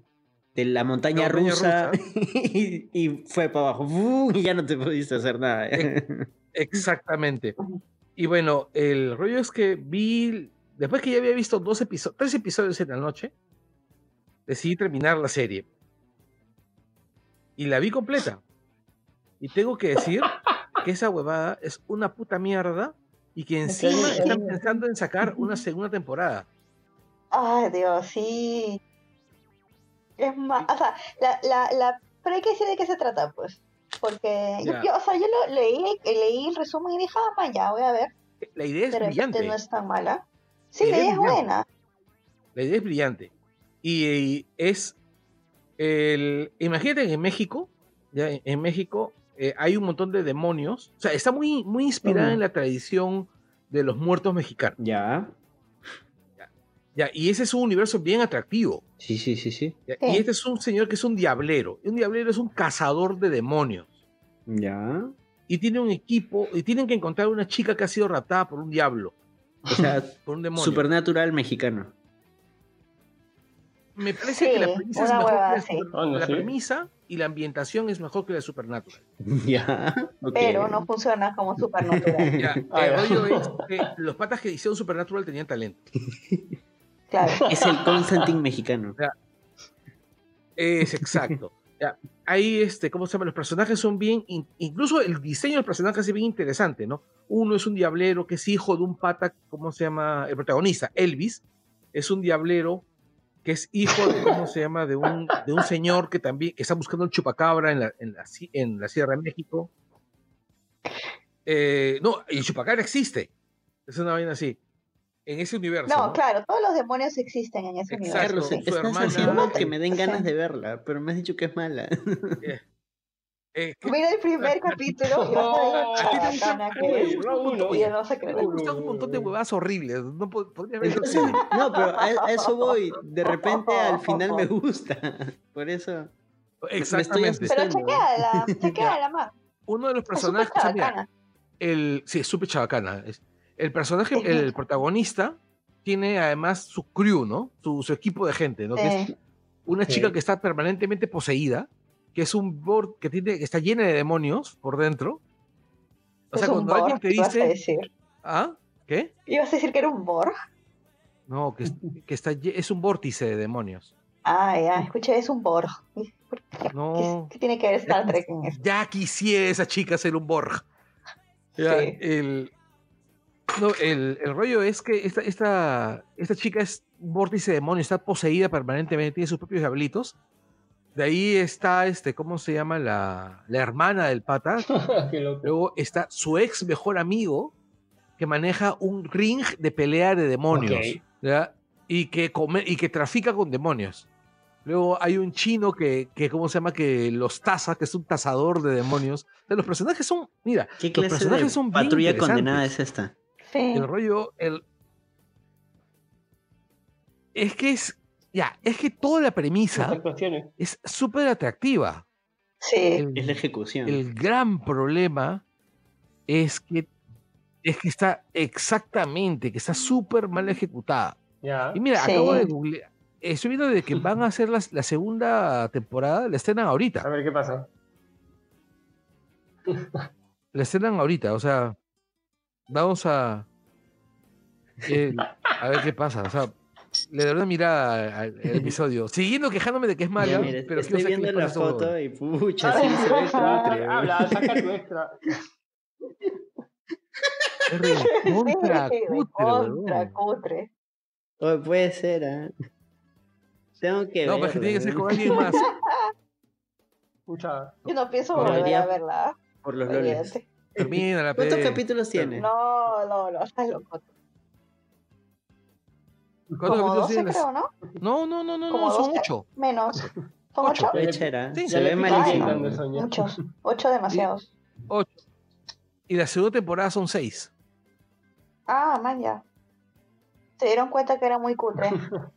de la montaña, La montaña rusa, rusa. y, y fue para abajo. ¡Fu! Y ya no te pudiste hacer nada. Exactamente. Y bueno, el rollo es que vi, después que ya había visto dos episodios, tres episodios en la noche, decidí terminar la serie. Y la vi completa. Y tengo que decir que esa huevada es una puta mierda y que encima bien. están pensando en sacar una segunda temporada. Ay, Dios, sí. Es más, o sea, la, la, la pero hay que decir de qué se trata, pues. Porque, yo, o sea, yo lo leí, leí el resumen y dije, ah, man, ya, voy a ver. La idea es De repente brillante. no es tan mala. Sí, La idea es buena. La idea es brillante. Y, y es el. Imagínate que en México, ya en, en México, eh, hay un montón de demonios. O sea, está muy, muy inspirada Mm. en la tradición de los muertos mexicanos. Ya. Ya, y ese es un universo bien atractivo. Sí, sí, sí, sí. ya, Sí. Y este es un señor que es un diablero. Un diablero es un cazador de demonios. Ya. Y tiene un equipo, y tienen que encontrar una chica que ha sido raptada por un diablo, O sea, por un demonio. supernatural mexicano. Me parece Sí, que la premisa es mejor que la, super- premisa y la ambientación es mejor que la Supernatural. Ya. Pero no funciona como supernatural. Ya, el ya. rollo es que los patas que hicieron Supernatural tenían talento. Claro. Es el Constantine mexicano. Es exacto. Ahí, este, ¿cómo se llama? Los personajes son bien, in- incluso el diseño del personaje es bien interesante, ¿no? Uno es un diablero que es hijo de un pata, ¿cómo se llama? El protagonista, Elvis, es un diablero que es hijo de, ¿cómo se llama? De un, de un señor que también, que está buscando el chupacabra en la, en la, en la Sierra de México. Eh, no, el chupacabra existe. Es una vaina así. En ese universo. No, ¿no? claro, todos los demonios existen en ese Exacto. Carlos, universo. su estás hermana- haciendo que me den ganas de verla, pero me has dicho que es mala. Eh, que- Mira el primer capítulo y vas a ti que te es. gusta un montón- Y no Me gustan un montón de huevadas horribles. No pod- podría verlo no, pero a, a eso voy. De repente al final me gusta. Por eso. Exactamente. estoy Pero chequeala, chequeala más. Uno de los Es súper personajes. o sea, mira, el, sí, es súper chabacana. Es- el personaje, el protagonista, tiene además su crew, ¿no? Su, su equipo de gente, ¿no? Que es Sí. una Sí. chica que está permanentemente poseída, que es un board que tiene, que está llena de demonios por dentro. O sea, Es cuando alguien te ibas a dice. decir. ¿Ah? ¿Qué? Ibas a decir que era un Borg. No, que, es- que está, es un vórtice de demonios. Ah, ya, escuché, es un Borg. ¿Por qué? ¿Qué, No. qué tiene que ver Star Trek en eso? Ya quisiera esa chica ser un Borg. Ya, Sí. el, no, el, el rollo es que esta, esta, esta chica es un vórtice de demonio, está poseída permanentemente, tiene sus propios diablitos. De ahí está, este, ¿cómo se llama? La, la hermana del pata. Luego está su ex mejor amigo, que maneja un ring de pelea de demonios. Ok. ¿ya? Y, que come, y que trafica con demonios. Luego hay un chino que, que, ¿cómo se llama? Que los taza, que es un tazador de demonios. O sea, los personajes son, mira, ¿Qué los clase personajes de son bien patrulla interesantes. condenada es esta? Sí. El rollo, el... Es que es, ya, es que toda la premisa es súper atractiva. Sí. El- Es la ejecución. el gran problema es que es que está exactamente, que está súper mal ejecutada. Y mira, Sí. acabo de googlear. Estoy viendo de que van a hacer la, la segunda temporada, la estrenan A ahorita. ver qué pasa. La estrenan ahorita, o sea, vamos a eh, a ver qué pasa. O sea, le daré una mirada al, al episodio. Siguiendo quejándome de que es mala, Mira, pero estoy viendo la estos foto y pucha, sí se ve cutre. Habla, saca tu extra. Es cutre, contra cutre. Oh, puede ser, ¿ah? Tengo que No, verla. pero es que tiene que ser con alguien más. Escucha. Yo no pienso volver a verla. Por los loles. Olvídate. Termina la ¿Cuántos pe- capítulos tiene? No, no, no, estás loco. ¿Cuántos Como capítulos 12 tiene? creo, ¿no? No, no, no, no, no, son 12. ocho. Menos. ¿Son Ocho. Sí, se ve malísimo. Muchos. Ocho demasiados. Ocho. Y la segunda temporada son seis. Ah, man, ya. Se dieron cuenta que era muy cutre.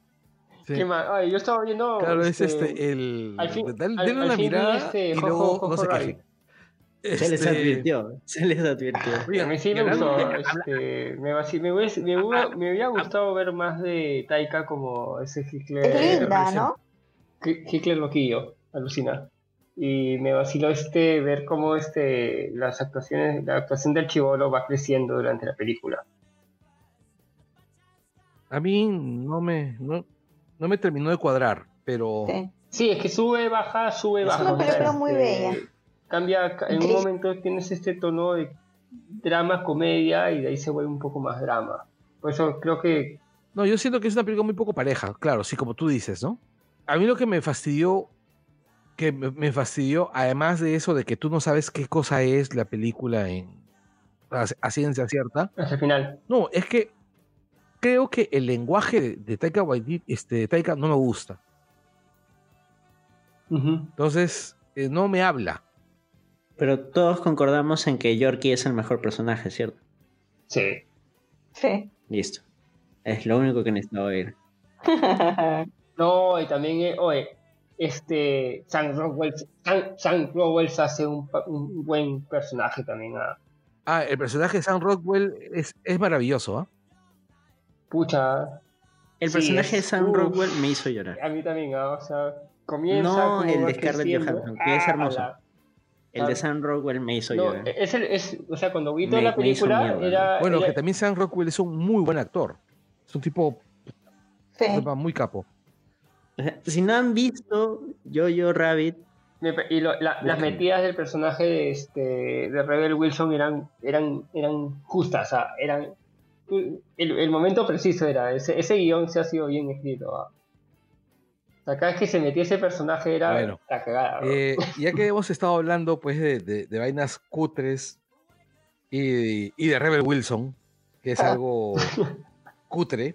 Sí. ¿Qué más? Ay, yo estaba viendo. Claro, es este, este, el... al fin- dale, al- denle al una mirada este y luego no se Rabbit. Se les Este, advirtió. Se les advirtió. A mí sí me gustó. Este, me, me, hubiese- me, hubiera- me había gustado ver más de Taika como ese Hitler. Es linda? ¿no? Hi- Hitler loquillo, alucina. Y me vaciló este ver cómo este las actuaciones, la actuación del chivolo va creciendo durante la película. A mí no me, no, no me terminó de cuadrar, pero... Sí. Sí, es que sube, baja, sube, Es baja. una o sea, película muy este, bella. Cambia, ca- en un momento tienes este tono de drama, comedia, y de ahí se vuelve un poco más drama. Por eso creo que No, yo siento que es una película muy poco pareja, claro, sí, como tú dices, ¿no? A mí lo que me fastidió que me, fastidió, además de eso, de que tú no sabes qué cosa es la película en a, a ciencia cierta. Hasta el final. No, es que creo que el lenguaje de, de Taika Waititi, este, Taika no me gusta. Entonces, eh, no me habla. Pero todos concordamos en que Yorkie es el mejor personaje, ¿cierto? Sí. Sí. Listo. Es lo único que necesitaba oír. No, y también, eh, oye, este, Sam Rockwell, Sam, Sam Rockwell hace un, buen personaje también. ah. Ah, el personaje de Sam Rockwell es, es maravilloso, ¿ah? Pucha, El Sí, personaje de Sam uf. Rockwell me hizo llorar. a mí también, ah, o sea, comienza No, como el de Scarlett. Johansson, que es Ah, hermoso. ala. El de Sam Rockwell me hizo No, llorar. es el, es, o sea, cuando vi toda Me- la me hizo película, mierda. era, Bueno, era- que también Sam Rockwell es un muy buen actor. Es un tipo Sí. muy capo. Si no han visto Jojo Rabbit, me pa- y lo- la- las metidas del personaje de, este, de Rebel Wilson eran, eran, eran justas, o sea, eran el, el momento preciso era, ese, ese guion se ha sido bien escrito. ah. Sea, cada vez que se metía ese personaje era Bueno, la cagada. Eh, ya que hemos estado hablando pues de, de- de vainas cutres y, y de Rebel Wilson, que es algo cutre,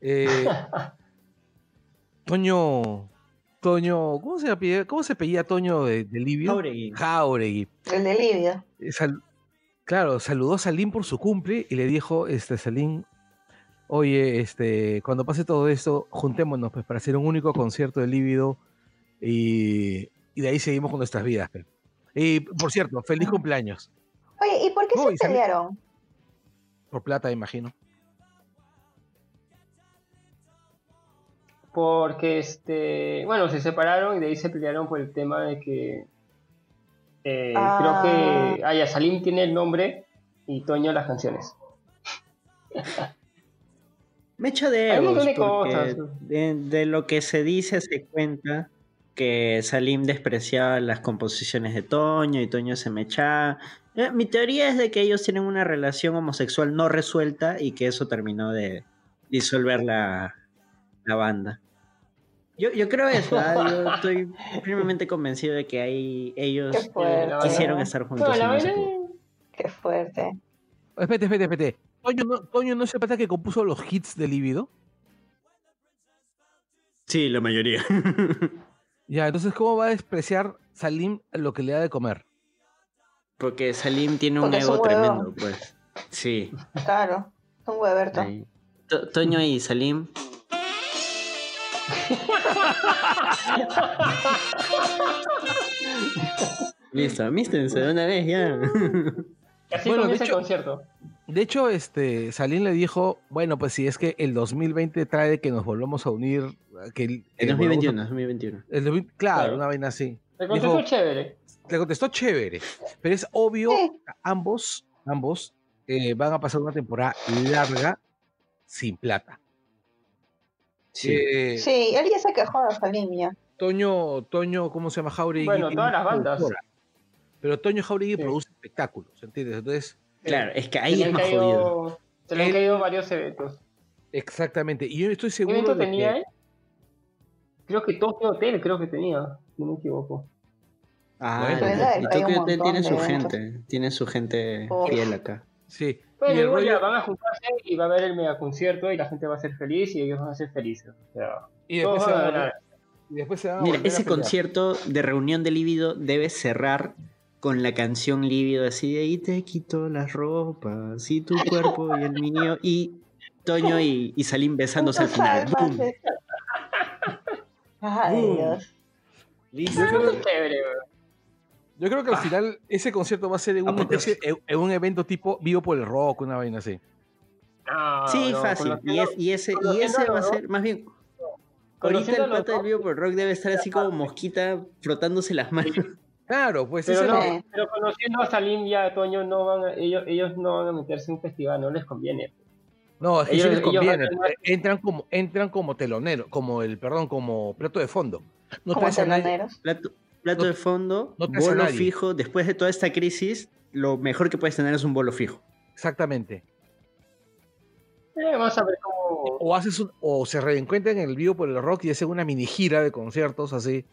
eh, Toño, Toño, ¿cómo se cómo se Toño de, de Livio? Jauregui. Jauregui. El de Livia. Eh, sal- claro, saludó a Salim por su cumple y le dijo, este, Salim, oye, este, cuando pase todo esto, juntémonos pues, para hacer un único concierto de Lívido y, y de ahí seguimos con nuestras vidas. pe". Y, por cierto, feliz cumpleaños. Oye, ¿y por qué No, se pelearon? Por plata, imagino. Porque, este, bueno, se separaron y de ahí se pelearon por el tema de que eh, Ah. creo que Aya Salim tiene el nombre y Toño las canciones. Me echo de egos porque cosas. de, de lo que se dice se cuenta que Salim despreciaba las composiciones de Toño y Toño se mechaba. Eh, mi teoría es de que ellos tienen una relación homosexual no resuelta y que eso terminó de disolver la, la banda. Yo, yo creo eso, ¿ah? yo estoy firmemente convencido de que ahí ellos fuerte. quisieron estar juntos. Qué fuerte. Espérate, espérate, espérate. Toño no, Toño no es el pata que compuso los hits de Lívido. Sí, la mayoría. Ya, entonces, ¿cómo va a despreciar Salim lo que le da de comer? Porque Salim tiene un Porque es un ego tremendo, pues. Sí. Claro. Es un hueverto. ahí. To- Toño y Salim. Listo, amístense de una vez ya. Así Bueno, de comienza hecho- el concierto. De hecho, este, Salim le dijo, bueno, pues si es que el 2020 trae que nos volvamos a unir, que el, que 2021, volvamos 2021. a- el 2000 claro, Claro. una vaina así. El Dijo- es chévere. Le contestó chévere, pero es obvio, Sí. ambos, ambos eh, van a pasar una temporada larga sin plata. Sí. Eh, Sí, él ya se quejó de Salim ya. Toño, Toño, ¿cómo se llama? Jauregui. Bueno, todas las bandas. productora, Pero Toño Jauregui Sí. produce espectáculos, ¿entiendes? Entonces, Claro, es que ahí es más jodido. se le han caído varios eventos. exactamente. Y yo estoy ¿Qué seguro evento de tenía que- él? Creo que Tokyo Hotel, creo que tenía, si no me equivoco. Ah, Bueno. y Tokyo Hotel tiene su eventos. gente, tiene su gente Uf. fiel acá. Sí. Bueno, y el igual ya rollo- van a juntarse y va a haber el mega concierto y la gente va a ser feliz y ellos van a ser felices. O sea, y después, se van a ganar. y después se van a Mira, a ese concierto de reunión de Líbido debe cerrar con la canción Líbido así de y te quito las ropas y tu cuerpo y el mío y Toño y, y Salim besándose al final. ¡Bum! Ay. Dios. Listo. Yo creo, yo que al final ese concierto va a ser en un, en- en un evento tipo vivo por el rock, una vaina así. No, Sí, no, fácil. Y, conociendo- es- y ese, y ese va a ser, más bien, ahorita el pata del vivo por rock debe estar así como mosquita frotándose las manos. Claro, pues Pero, ese no, es- pero conociendo a Salim y a Toño, no van a- ellos, ellos no van a meterse en un festival, no les conviene. No, es que sí ellos- les conviene. tener- Entran como, entran como telonero, como el, perdón, como plato de fondo. No Como teloneros. Plato, plato No- de fondo, no bolo fijo. Después de toda esta crisis, lo mejor que puedes tener es un bolo fijo. Exactamente. Eh, vamos a ver cómo. O haces un- o se reencuentran en el vivo por el rock y hacen una mini gira de conciertos así.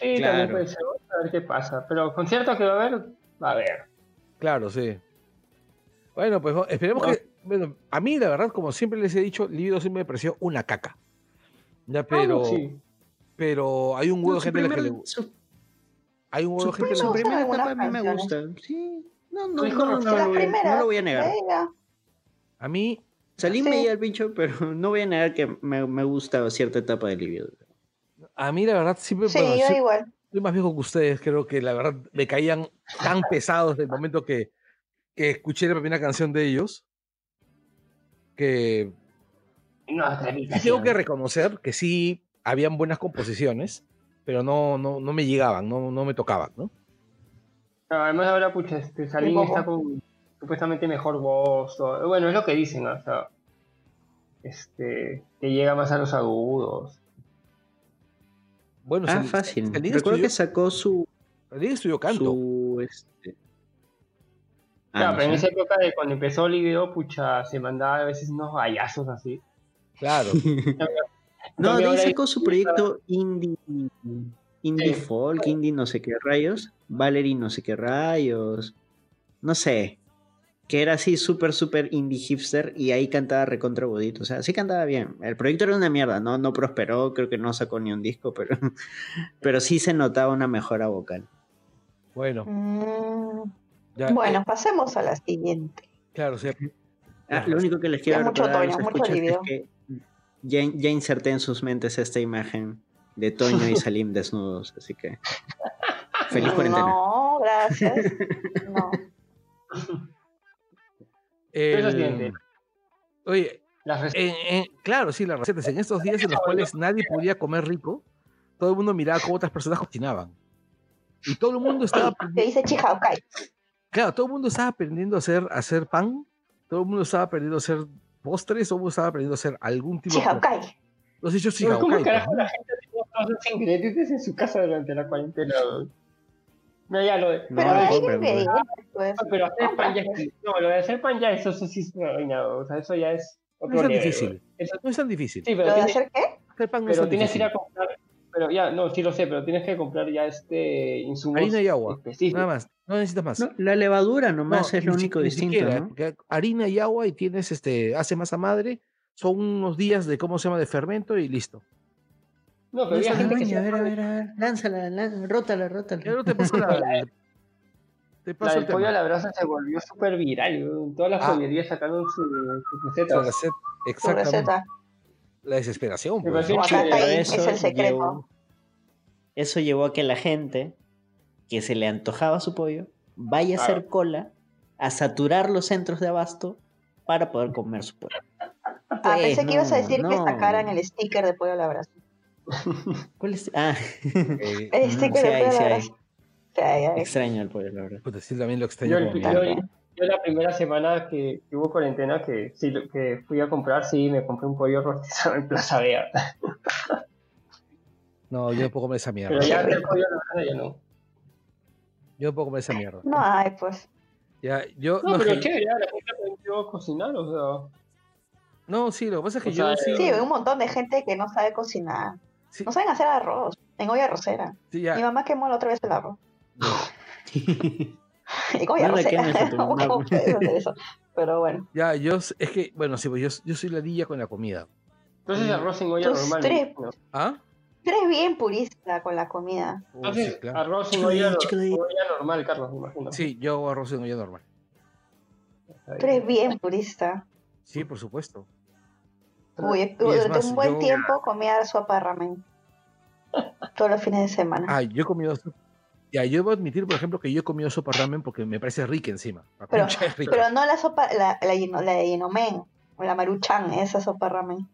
Sí, Claro. también puede ser. A ver qué pasa. Pero concierto que va a haber, va a haber. Claro, sí. Bueno, pues esperemos No. que. Bueno, a mí, la verdad, como siempre les he dicho, Libido siempre me pareció una caca. Ya, pero. Ah, sí. Pero hay un huevo de gente a la que le su- Hay un huevo de gente a la su primera etapa a mí me gusta. Sí, no, no, no, no, lo voy a- primeras. no lo voy a negar. venga. A mí, Salí Sí. medio al pincho, pero no voy a negar que me, me gusta cierta etapa de Libido. a mí la verdad siempre. Sí, bueno, yo sí- igual. Soy más viejo que ustedes, creo que la verdad me caían tan pesados del momento que, que escuché la primera canción de ellos. Que No, tengo que reconocer que sí habían buenas composiciones, pero no, no, no me llegaban, no, no me tocaban, ¿no? No, además ahora, pucha, este, Salín Un está con supuestamente mejor voz. o- bueno, es lo que dicen, ¿no? o sea, este, que llega más a los agudos. Bueno, Ah, fácil. Recuerdo estudió, que sacó su. Salín estudió canto. su este... Ah, Claro, no pero en esa época de cuando empezó el video, pucha, se mandaba a veces unos gallazos así. Claro. No, de ahí sacó su proyecto indie, indie Sí. folk, indie no sé qué rayos, Valerie no sé qué rayos, no sé, que era así súper, súper indie hipster y ahí cantaba recontra bodito, o sea, sí cantaba bien. El proyecto era una mierda, no, no prosperó, creo que no sacó ni un disco, pero, pero sí se notaba una mejora vocal. Bueno, Mm, ya, bueno, eh, pasemos a la siguiente. claro, o sea, Ah, lo único que les quiero mucho recordar Toño, mucho es que ya, ya inserté en sus mentes esta imagen de Toño y Salim desnudos, así que feliz cuarentena. No, gracias. No. el- oye, Las rec- en- en- claro, sí, las recetas. En estos días en los cuales nadie podía comer rico, todo el mundo miraba cómo otras personas cocinaban. Y todo el mundo estaba, Que dice Chihaukai. claro, todo el mundo estaba aprendiendo a hacer, a hacer pan, todo el mundo estaba aprendiendo a hacer postres, todo el mundo estaba aprendiendo a hacer algún tipo de... Chihaukai. Los hechos ¿Cómo Chihaukai, carajo pues, ¿no? la gente todos los ingredientes en su casa durante la cuarentena? Mira, ya lo de. No, Pero no hay compren, pues. ingredientes, pues. No, pero hacer pan ya es- No, lo de hacer pan ya, eso, eso sí es vaina, O sea, eso ya es otro No es tan nivel, difícil. Eso- No es tan difícil. sí, ¿Lo pero, de tienes, hacer qué? Hacer pan no es pero tan tienes que ir difícil. a comprar. Pero ya, no, sí lo sé, pero tienes que comprar ya este insumos Harina y agua, específicos. Nada más, no necesitas más. No, la levadura nomás No, es lo único ni distinto, siquiera, ¿no? harina y agua y tienes este, hace masa madre, son unos días de cómo se llama de fermento y listo. No, pero había gente que a ver, a ver, a ver, lánzala, lánzala, rótala, rótala. Ya no te paso la, te La paso el pollo a la brasa se volvió súper viral. Todas las Ah. pollerías sacaron sus, Su recetas. receta, Su exactamente. receta. La desesperación. Pues, Pero es eso el secreto. llevó- Eso llevó a que la gente que se le antojaba su pollo vaya a hacer cola a saturar los centros de abasto para poder comer su pollo. Ah, Pues, pensé que ibas a no, decir que sacaran el sticker de pollo a la brasa. ¿Cuál es? Ah, Eh, sí hay, pollo a sí hay. Sí, hay, hay. extraño el pollo, la verdad. puta, sí, también lo extraño Yo, la primera semana que, que hubo cuarentena, que sí, que fui a comprar, sí, me compré un pollo rostizado en Plaza Vea. No, yo no puedo comer esa mierda. Pero ya el pollo brasa ya no. Yo no puedo comer esa mierda. No hay, pues. Ya, yo, No, no, pero que- chévere, ya la gente aprendió a cocinar, o sea. no, sí, lo que pasa es que O yo sea, sí, Sí, hay un montón de gente que no sabe cocinar. Sí, No saben hacer arroz. En olla arrocera. sí, Mi mamá quemó la otra vez el arroz. En olla No arrocera. ¿Cómo puedes hacer eso? Pero bueno. ya, yo, es que, bueno, sí, pues yo, yo soy la niña con la comida. Entonces arroz en olla normal. tres. ¿no? ¿Ah? Tú eres bien purista con la comida. Entonces, sí, claro. arroz en olla, en normal, Carlos, me imagino. Sí, yo hago arroz en olla normal. Tú eres bien purista. Sí, por supuesto. Uy, durante más, un buen yo- tiempo comía sopa de ramen. Todos los fines de semana. Ah, yo he comido. so- Ya, yo debo admitir, por ejemplo, que yo he comido sopa ramen porque me parece rica encima. La Pero- concha es rica. Pero no la sopa, la, la, yino- la de Yinomen, o la maruchan, esa sopa ramen.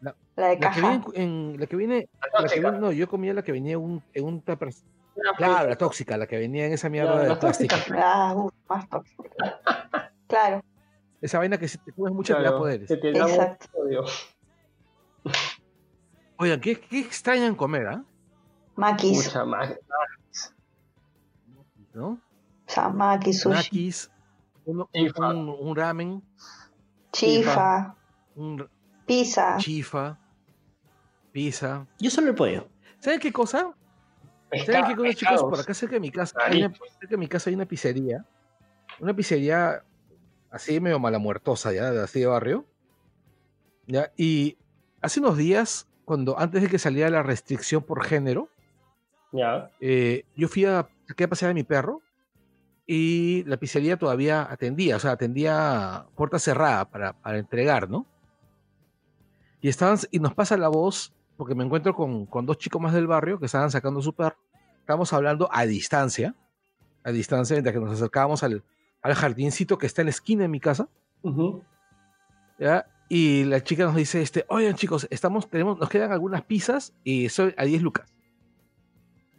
La- La de la que viene caja. en, la que viene, La la que tóxica. viene- no, yo comía la que venía un, en un tupper. Una Claro, la tóxica, la que venía en esa mierda de la plástico. tóxica. Ah, uf, más tóxico. Claro, Esa vaina que si te comes mucho te da Claro, poderes. que te da. Oigan, ¿qué, qué extrañan comer, ah? maquis. Mucha más. ¿No? O sea, maquis, sushi, uno- Chifa. un, un ramen, chifa, un pizza. chifa, pizza. Yo solo el pollo. ¿Sabes qué cosa? ¿Saben qué cosa, chicos? Por acá cerca de mi casa, hay una, cerca de mi casa hay una pizzería. Una pizzería así medio malamuertosa ya, de así de barrio. ¿ya? Y hace unos días, cuando antes de que saliera la restricción por género, Ya. eh, yo fui a, saqué a pasear a mi perro y la pizzería todavía atendía, o sea, atendía puerta cerrada para, para entregar, ¿no? Y, estaban, y nos pasa la voz, porque me encuentro con, con dos chicos más del barrio que estaban sacando su perro. Estábamos hablando a distancia, a distancia, mientras que nos acercábamos al, al jardincito que está en la esquina de mi casa. Y la chica nos dice, este, oigan chicos, estamos, tenemos, nos quedan algunas pizzas y soy a 10 lucas.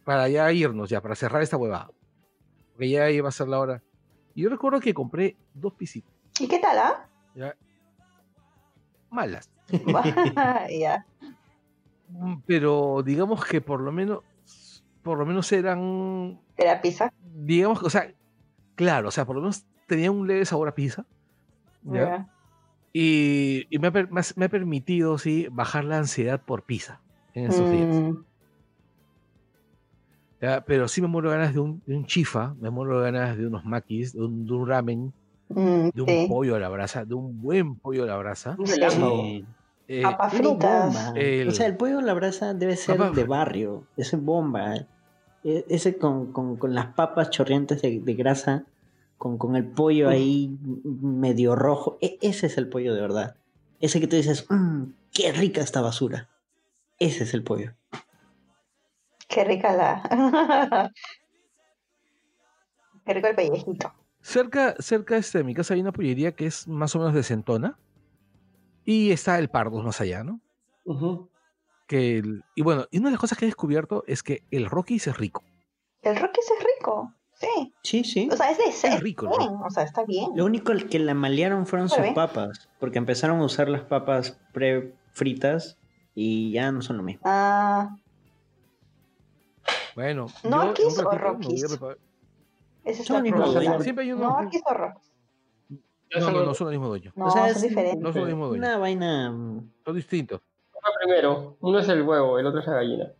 Para ya irnos, ya, para cerrar esta huevada. Porque ya iba a ser la hora. Y yo recuerdo que compré dos pisitas, ¿Y qué tal, ah? ¿ya? Malas. ya. Mm, Pero digamos que por lo menos, por lo menos eran, ¿De la pizza? digamos, o sea, claro, o sea, por lo menos tenía un leve sabor a pizza. ¿ya? Ya. Y, y me, ha, me ha- me ha permitido, sí, bajar la ansiedad por pizza en estos días. Mm, ¿ya? Pero sí me muero de ganas de un, de un chifa, me muero de ganas de unos maquis, de un, de un ramen, mm, de un sí. pollo a la brasa, de un buen pollo a la brasa. Un Sí. Eh, Papas fritas. El- O sea, el pollo a la brasa debe ser de barrio. Ese bomba. E- Ese con, con- con las papas chorrientes de, de grasa, con, con el pollo ahí medio rojo. E- ese es el pollo de verdad. Ese que tú dices, "Mm, qué rica esta basura. Ese es el pollo. Qué rica la. Qué rico el pellejito. cerca, cerca este, de mi casa hay una pollería que es más o menos decentona. Y está el Pardos más allá, ¿no? Que el- y bueno, y una de las cosas que he descubierto es que el Rockies es rico. El Rockies es rico. Sí. Sí, sí. O sea, es de ser. rico el bien, O sea, está bien. Lo único que la malearon fueron sus bien. papas. Porque empezaron a usar las papas pre-fritas y ya no son lo mismo. Ah, Bueno, ¿Norquis o Rockies? ese es Son el mismo dueño. Siempre hay uno. ¿Norquis o Rockies? No, no, no son el mismo dueño. No, o sea, son es diferentes. No son el mismo dueño. una vaina. mm, Son distintos. Uno primero, uno es el huevo, el otro es la gallina.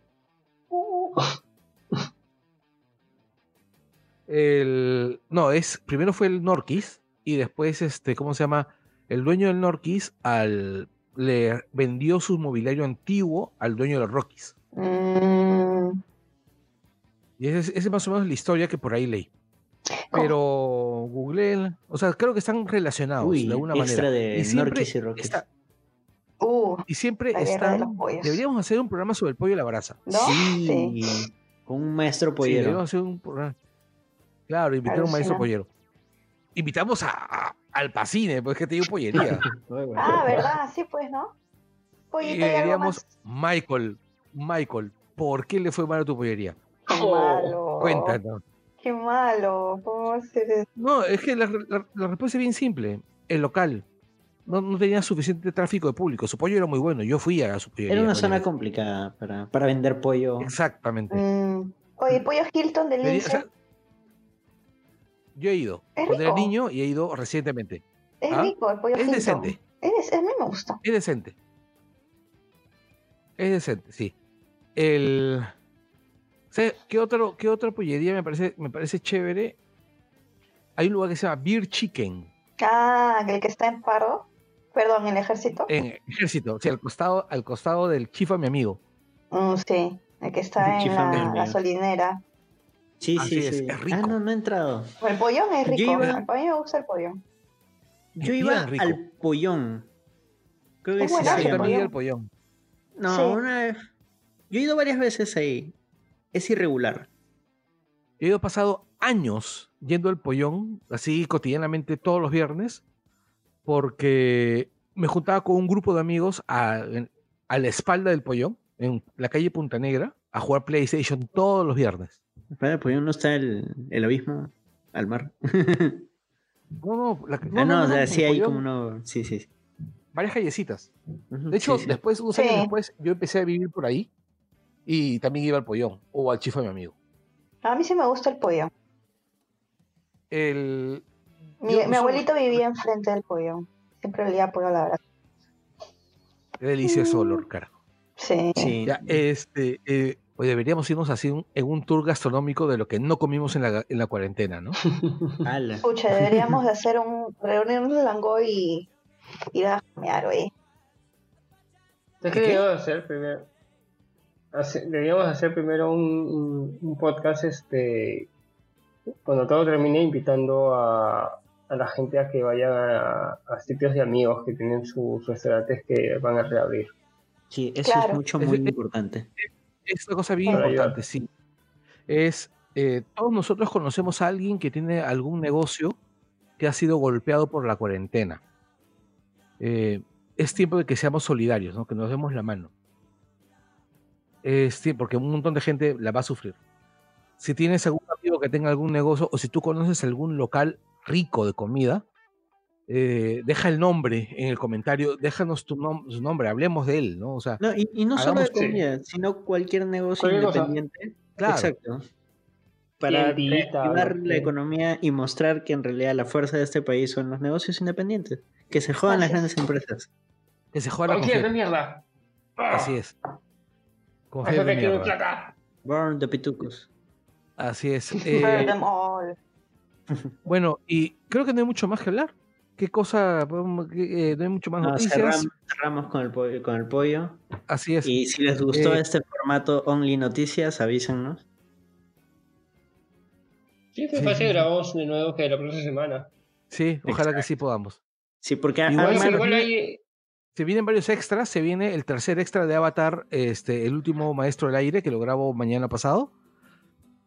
El, no, es primero fue el Norquis y después, este, ¿cómo se llama? El dueño del Norquis al, le vendió su mobiliario antiguo al dueño del Rockies. Mm, Y esa es, más o menos la historia que por ahí leí. Pero Google, o sea, creo que están relacionados Uy, de alguna extra manera. de y siempre Norquis y Rockies. está- Y siempre de están. los pollos. Deberíamos hacer un programa sobre el pollo a la brasa. ¿no? Sí. Con un maestro Sí, pollero. deberíamos hacer un programa. Claro, invitar a un maestro pollero. Invitamos a, a- al Pacine, pues que te digo pollería. Ah, ¿verdad? Sí, pues, ¿no? y Pollito y diríamos. Michael, Michael, ¿por qué le fue mal a tu pollería? Qué Oh, malo. Cuéntanos. Qué malo. ¿Cómo hacer eso? No, es que la, la- la respuesta es bien simple. El local no, no tenía suficiente tráfico de público. Su pollo era muy bueno. Yo fui a su pollería. Era una zona complicada para, para vender pollo. Exactamente. Mm, Oye, pollo Hilton del Lince o sea, yo he ido Es cuando era niño y he ido recientemente. es ¿ah? rico, el pollo Es Hilton. decente. Es, a mí me gusta. Es decente. Es decente, sí. El. ¿Sabes qué, otro, qué otra pollería me parece, me parece chévere? Hay un lugar que se llama Beer Chicken Ah, el que está en paro. Perdón, en el ejército. en Ejército, sí, al costado, al costado del Chifa, mi amigo. Mm, sí, el que está en la gasolinera. Sí, Así sí, es, sí. es rico. Ah, no, no he entrado. El pollón es Yo rico. iba- A mí me gusta el pollón. Yo iba al pollón. Creo que Es sí Yo el llama. también he ido pollón. al pollón. No, Sí. una vez. Yo he ido varias veces ahí. Es irregular. He ido pasado años yendo al pollón, así cotidianamente todos los viernes, porque me juntaba con un grupo de amigos a, la espalda del pollón, en la calle Punta Negra, a jugar PlayStation todos los viernes. Para el pollón no está el, el abismo al mar. No, no, la- no, ah, no, no, o sea, sí hay pollón, como uno. Sí, sí. sí. varias callecitas. De hecho, sí, sí. después, unos años Sí. después, yo empecé a vivir por ahí y también iba al pollón o al chifa de mi amigo. A mí sí me gusta el pollón. El, Mi, abuelito vivía enfrente del pollón. Siempre olía a pollo a la verdad. qué delicioso olor, carajo. Sí. Sí. Ya, este, eh, Hoy deberíamos irnos así un- en un tour gastronómico de lo que no comimos en la, en la cuarentena, ¿no? Ala. Pucha, deberíamos de hacer un reunirnos en Langoy y ir a comer, oye. ¿Qué? que deberíamos hacer primero. hace- deberíamos hacer primero un, un- un podcast este cuando todo termine invitando a, a la gente a que vayan a, a sitios de amigos que tienen sus restaurantes que van a reabrir. Sí, eso Claro. es mucho, muy es- importante. Es una cosa bien Para ayudar. importante, sí. Es, eh, todos nosotros conocemos a alguien que tiene algún negocio que ha sido golpeado por la cuarentena. Eh, es tiempo de que seamos solidarios, ¿no? que nos demos la mano. Es tiempo, porque un montón de gente la va a sufrir. Si tienes algún amigo que tenga algún negocio o si tú conoces algún local rico de comida, eh, deja el nombre en el comentario, déjanos tu nom- su nombre, hablemos de él, ¿no? O sea, No, y, y no solo de comida, sino cualquier negocio Cualquier cosa. independiente. Claro. Exacto. Para lo la economía y mostrar que en realidad la fuerza de este país son los negocios independientes. Que se jodan las grandes empresas. que se juega la ¡Cualquier de mierda! Así es. Con de mierda. Burn the pitucos. Así es. Burn Eh, them all. Bueno, y creo que no hay mucho más que hablar. ¿Qué cosa? eh, no hay mucho más No, noticias. cerramos, cerramos con, el pollo, con el pollo. Así es. Y si les gustó Eh, este formato Only Noticias, avísennos. Sí, te Sí, sí. grabamos de nuevo que la próxima semana. Sí, ojalá que sí podamos. Sí, porque a- Igual Igual, además- se igual viene- hay, Se vienen varios extras. Se viene el tercer extra de Avatar, este, el último maestro del aire, que lo grabo mañana pasado.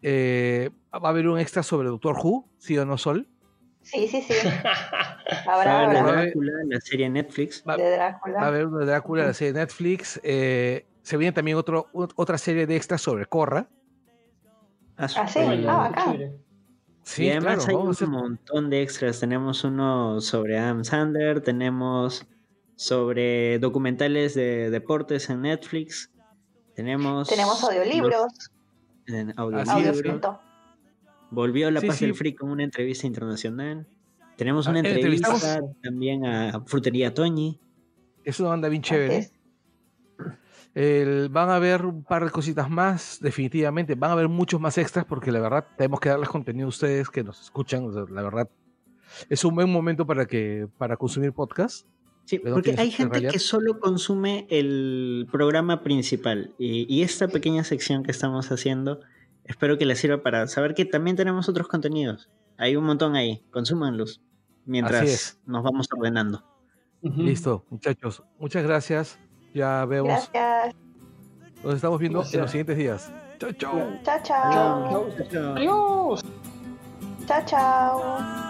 Eh, va a haber un extra sobre Doctor Who, sí o no, Sol. Sí, sí, sí. va a Habrá, de. Drácula, la serie en Netflix. Va- De Va a Drácula. haber uno de Drácula, la serie de Netflix. eh, se viene también otro, ot- otra serie de extras sobre Korra. Ah, Ah, sí. Ah, chévere. Sí, y además claro. hay un montón de extras. Tenemos uno sobre Adam Sandler, tenemos sobre documentales de deportes en Netflix, tenemos... Tenemos audiolibros. En audiolibro. Volvió La Sí, Paz sí. del Free con una entrevista internacional. Tenemos Ah, una eh, entrevista también a Frutería Toñi. Es una banda bien chévere. El- van a haber un par de cositas más, definitivamente. Van a haber muchos más extras porque la verdad tenemos que darles contenido a ustedes que nos escuchan. o sea, la verdad es un buen momento para que para consumir podcast. Sí, porque hay gente que solo consume el programa principal y, y esta pequeña sección que estamos haciendo espero que les sirva para saber que también tenemos otros contenidos. Hay un montón ahí, consúmanlos mientras Así es. nos vamos ordenando. Listo, muchachos. Muchas gracias. Ya vemos. Gracias. Nos estamos viendo en los siguientes días. Chao, chao. Chao, chao. Chao. Adiós. Chao, chao.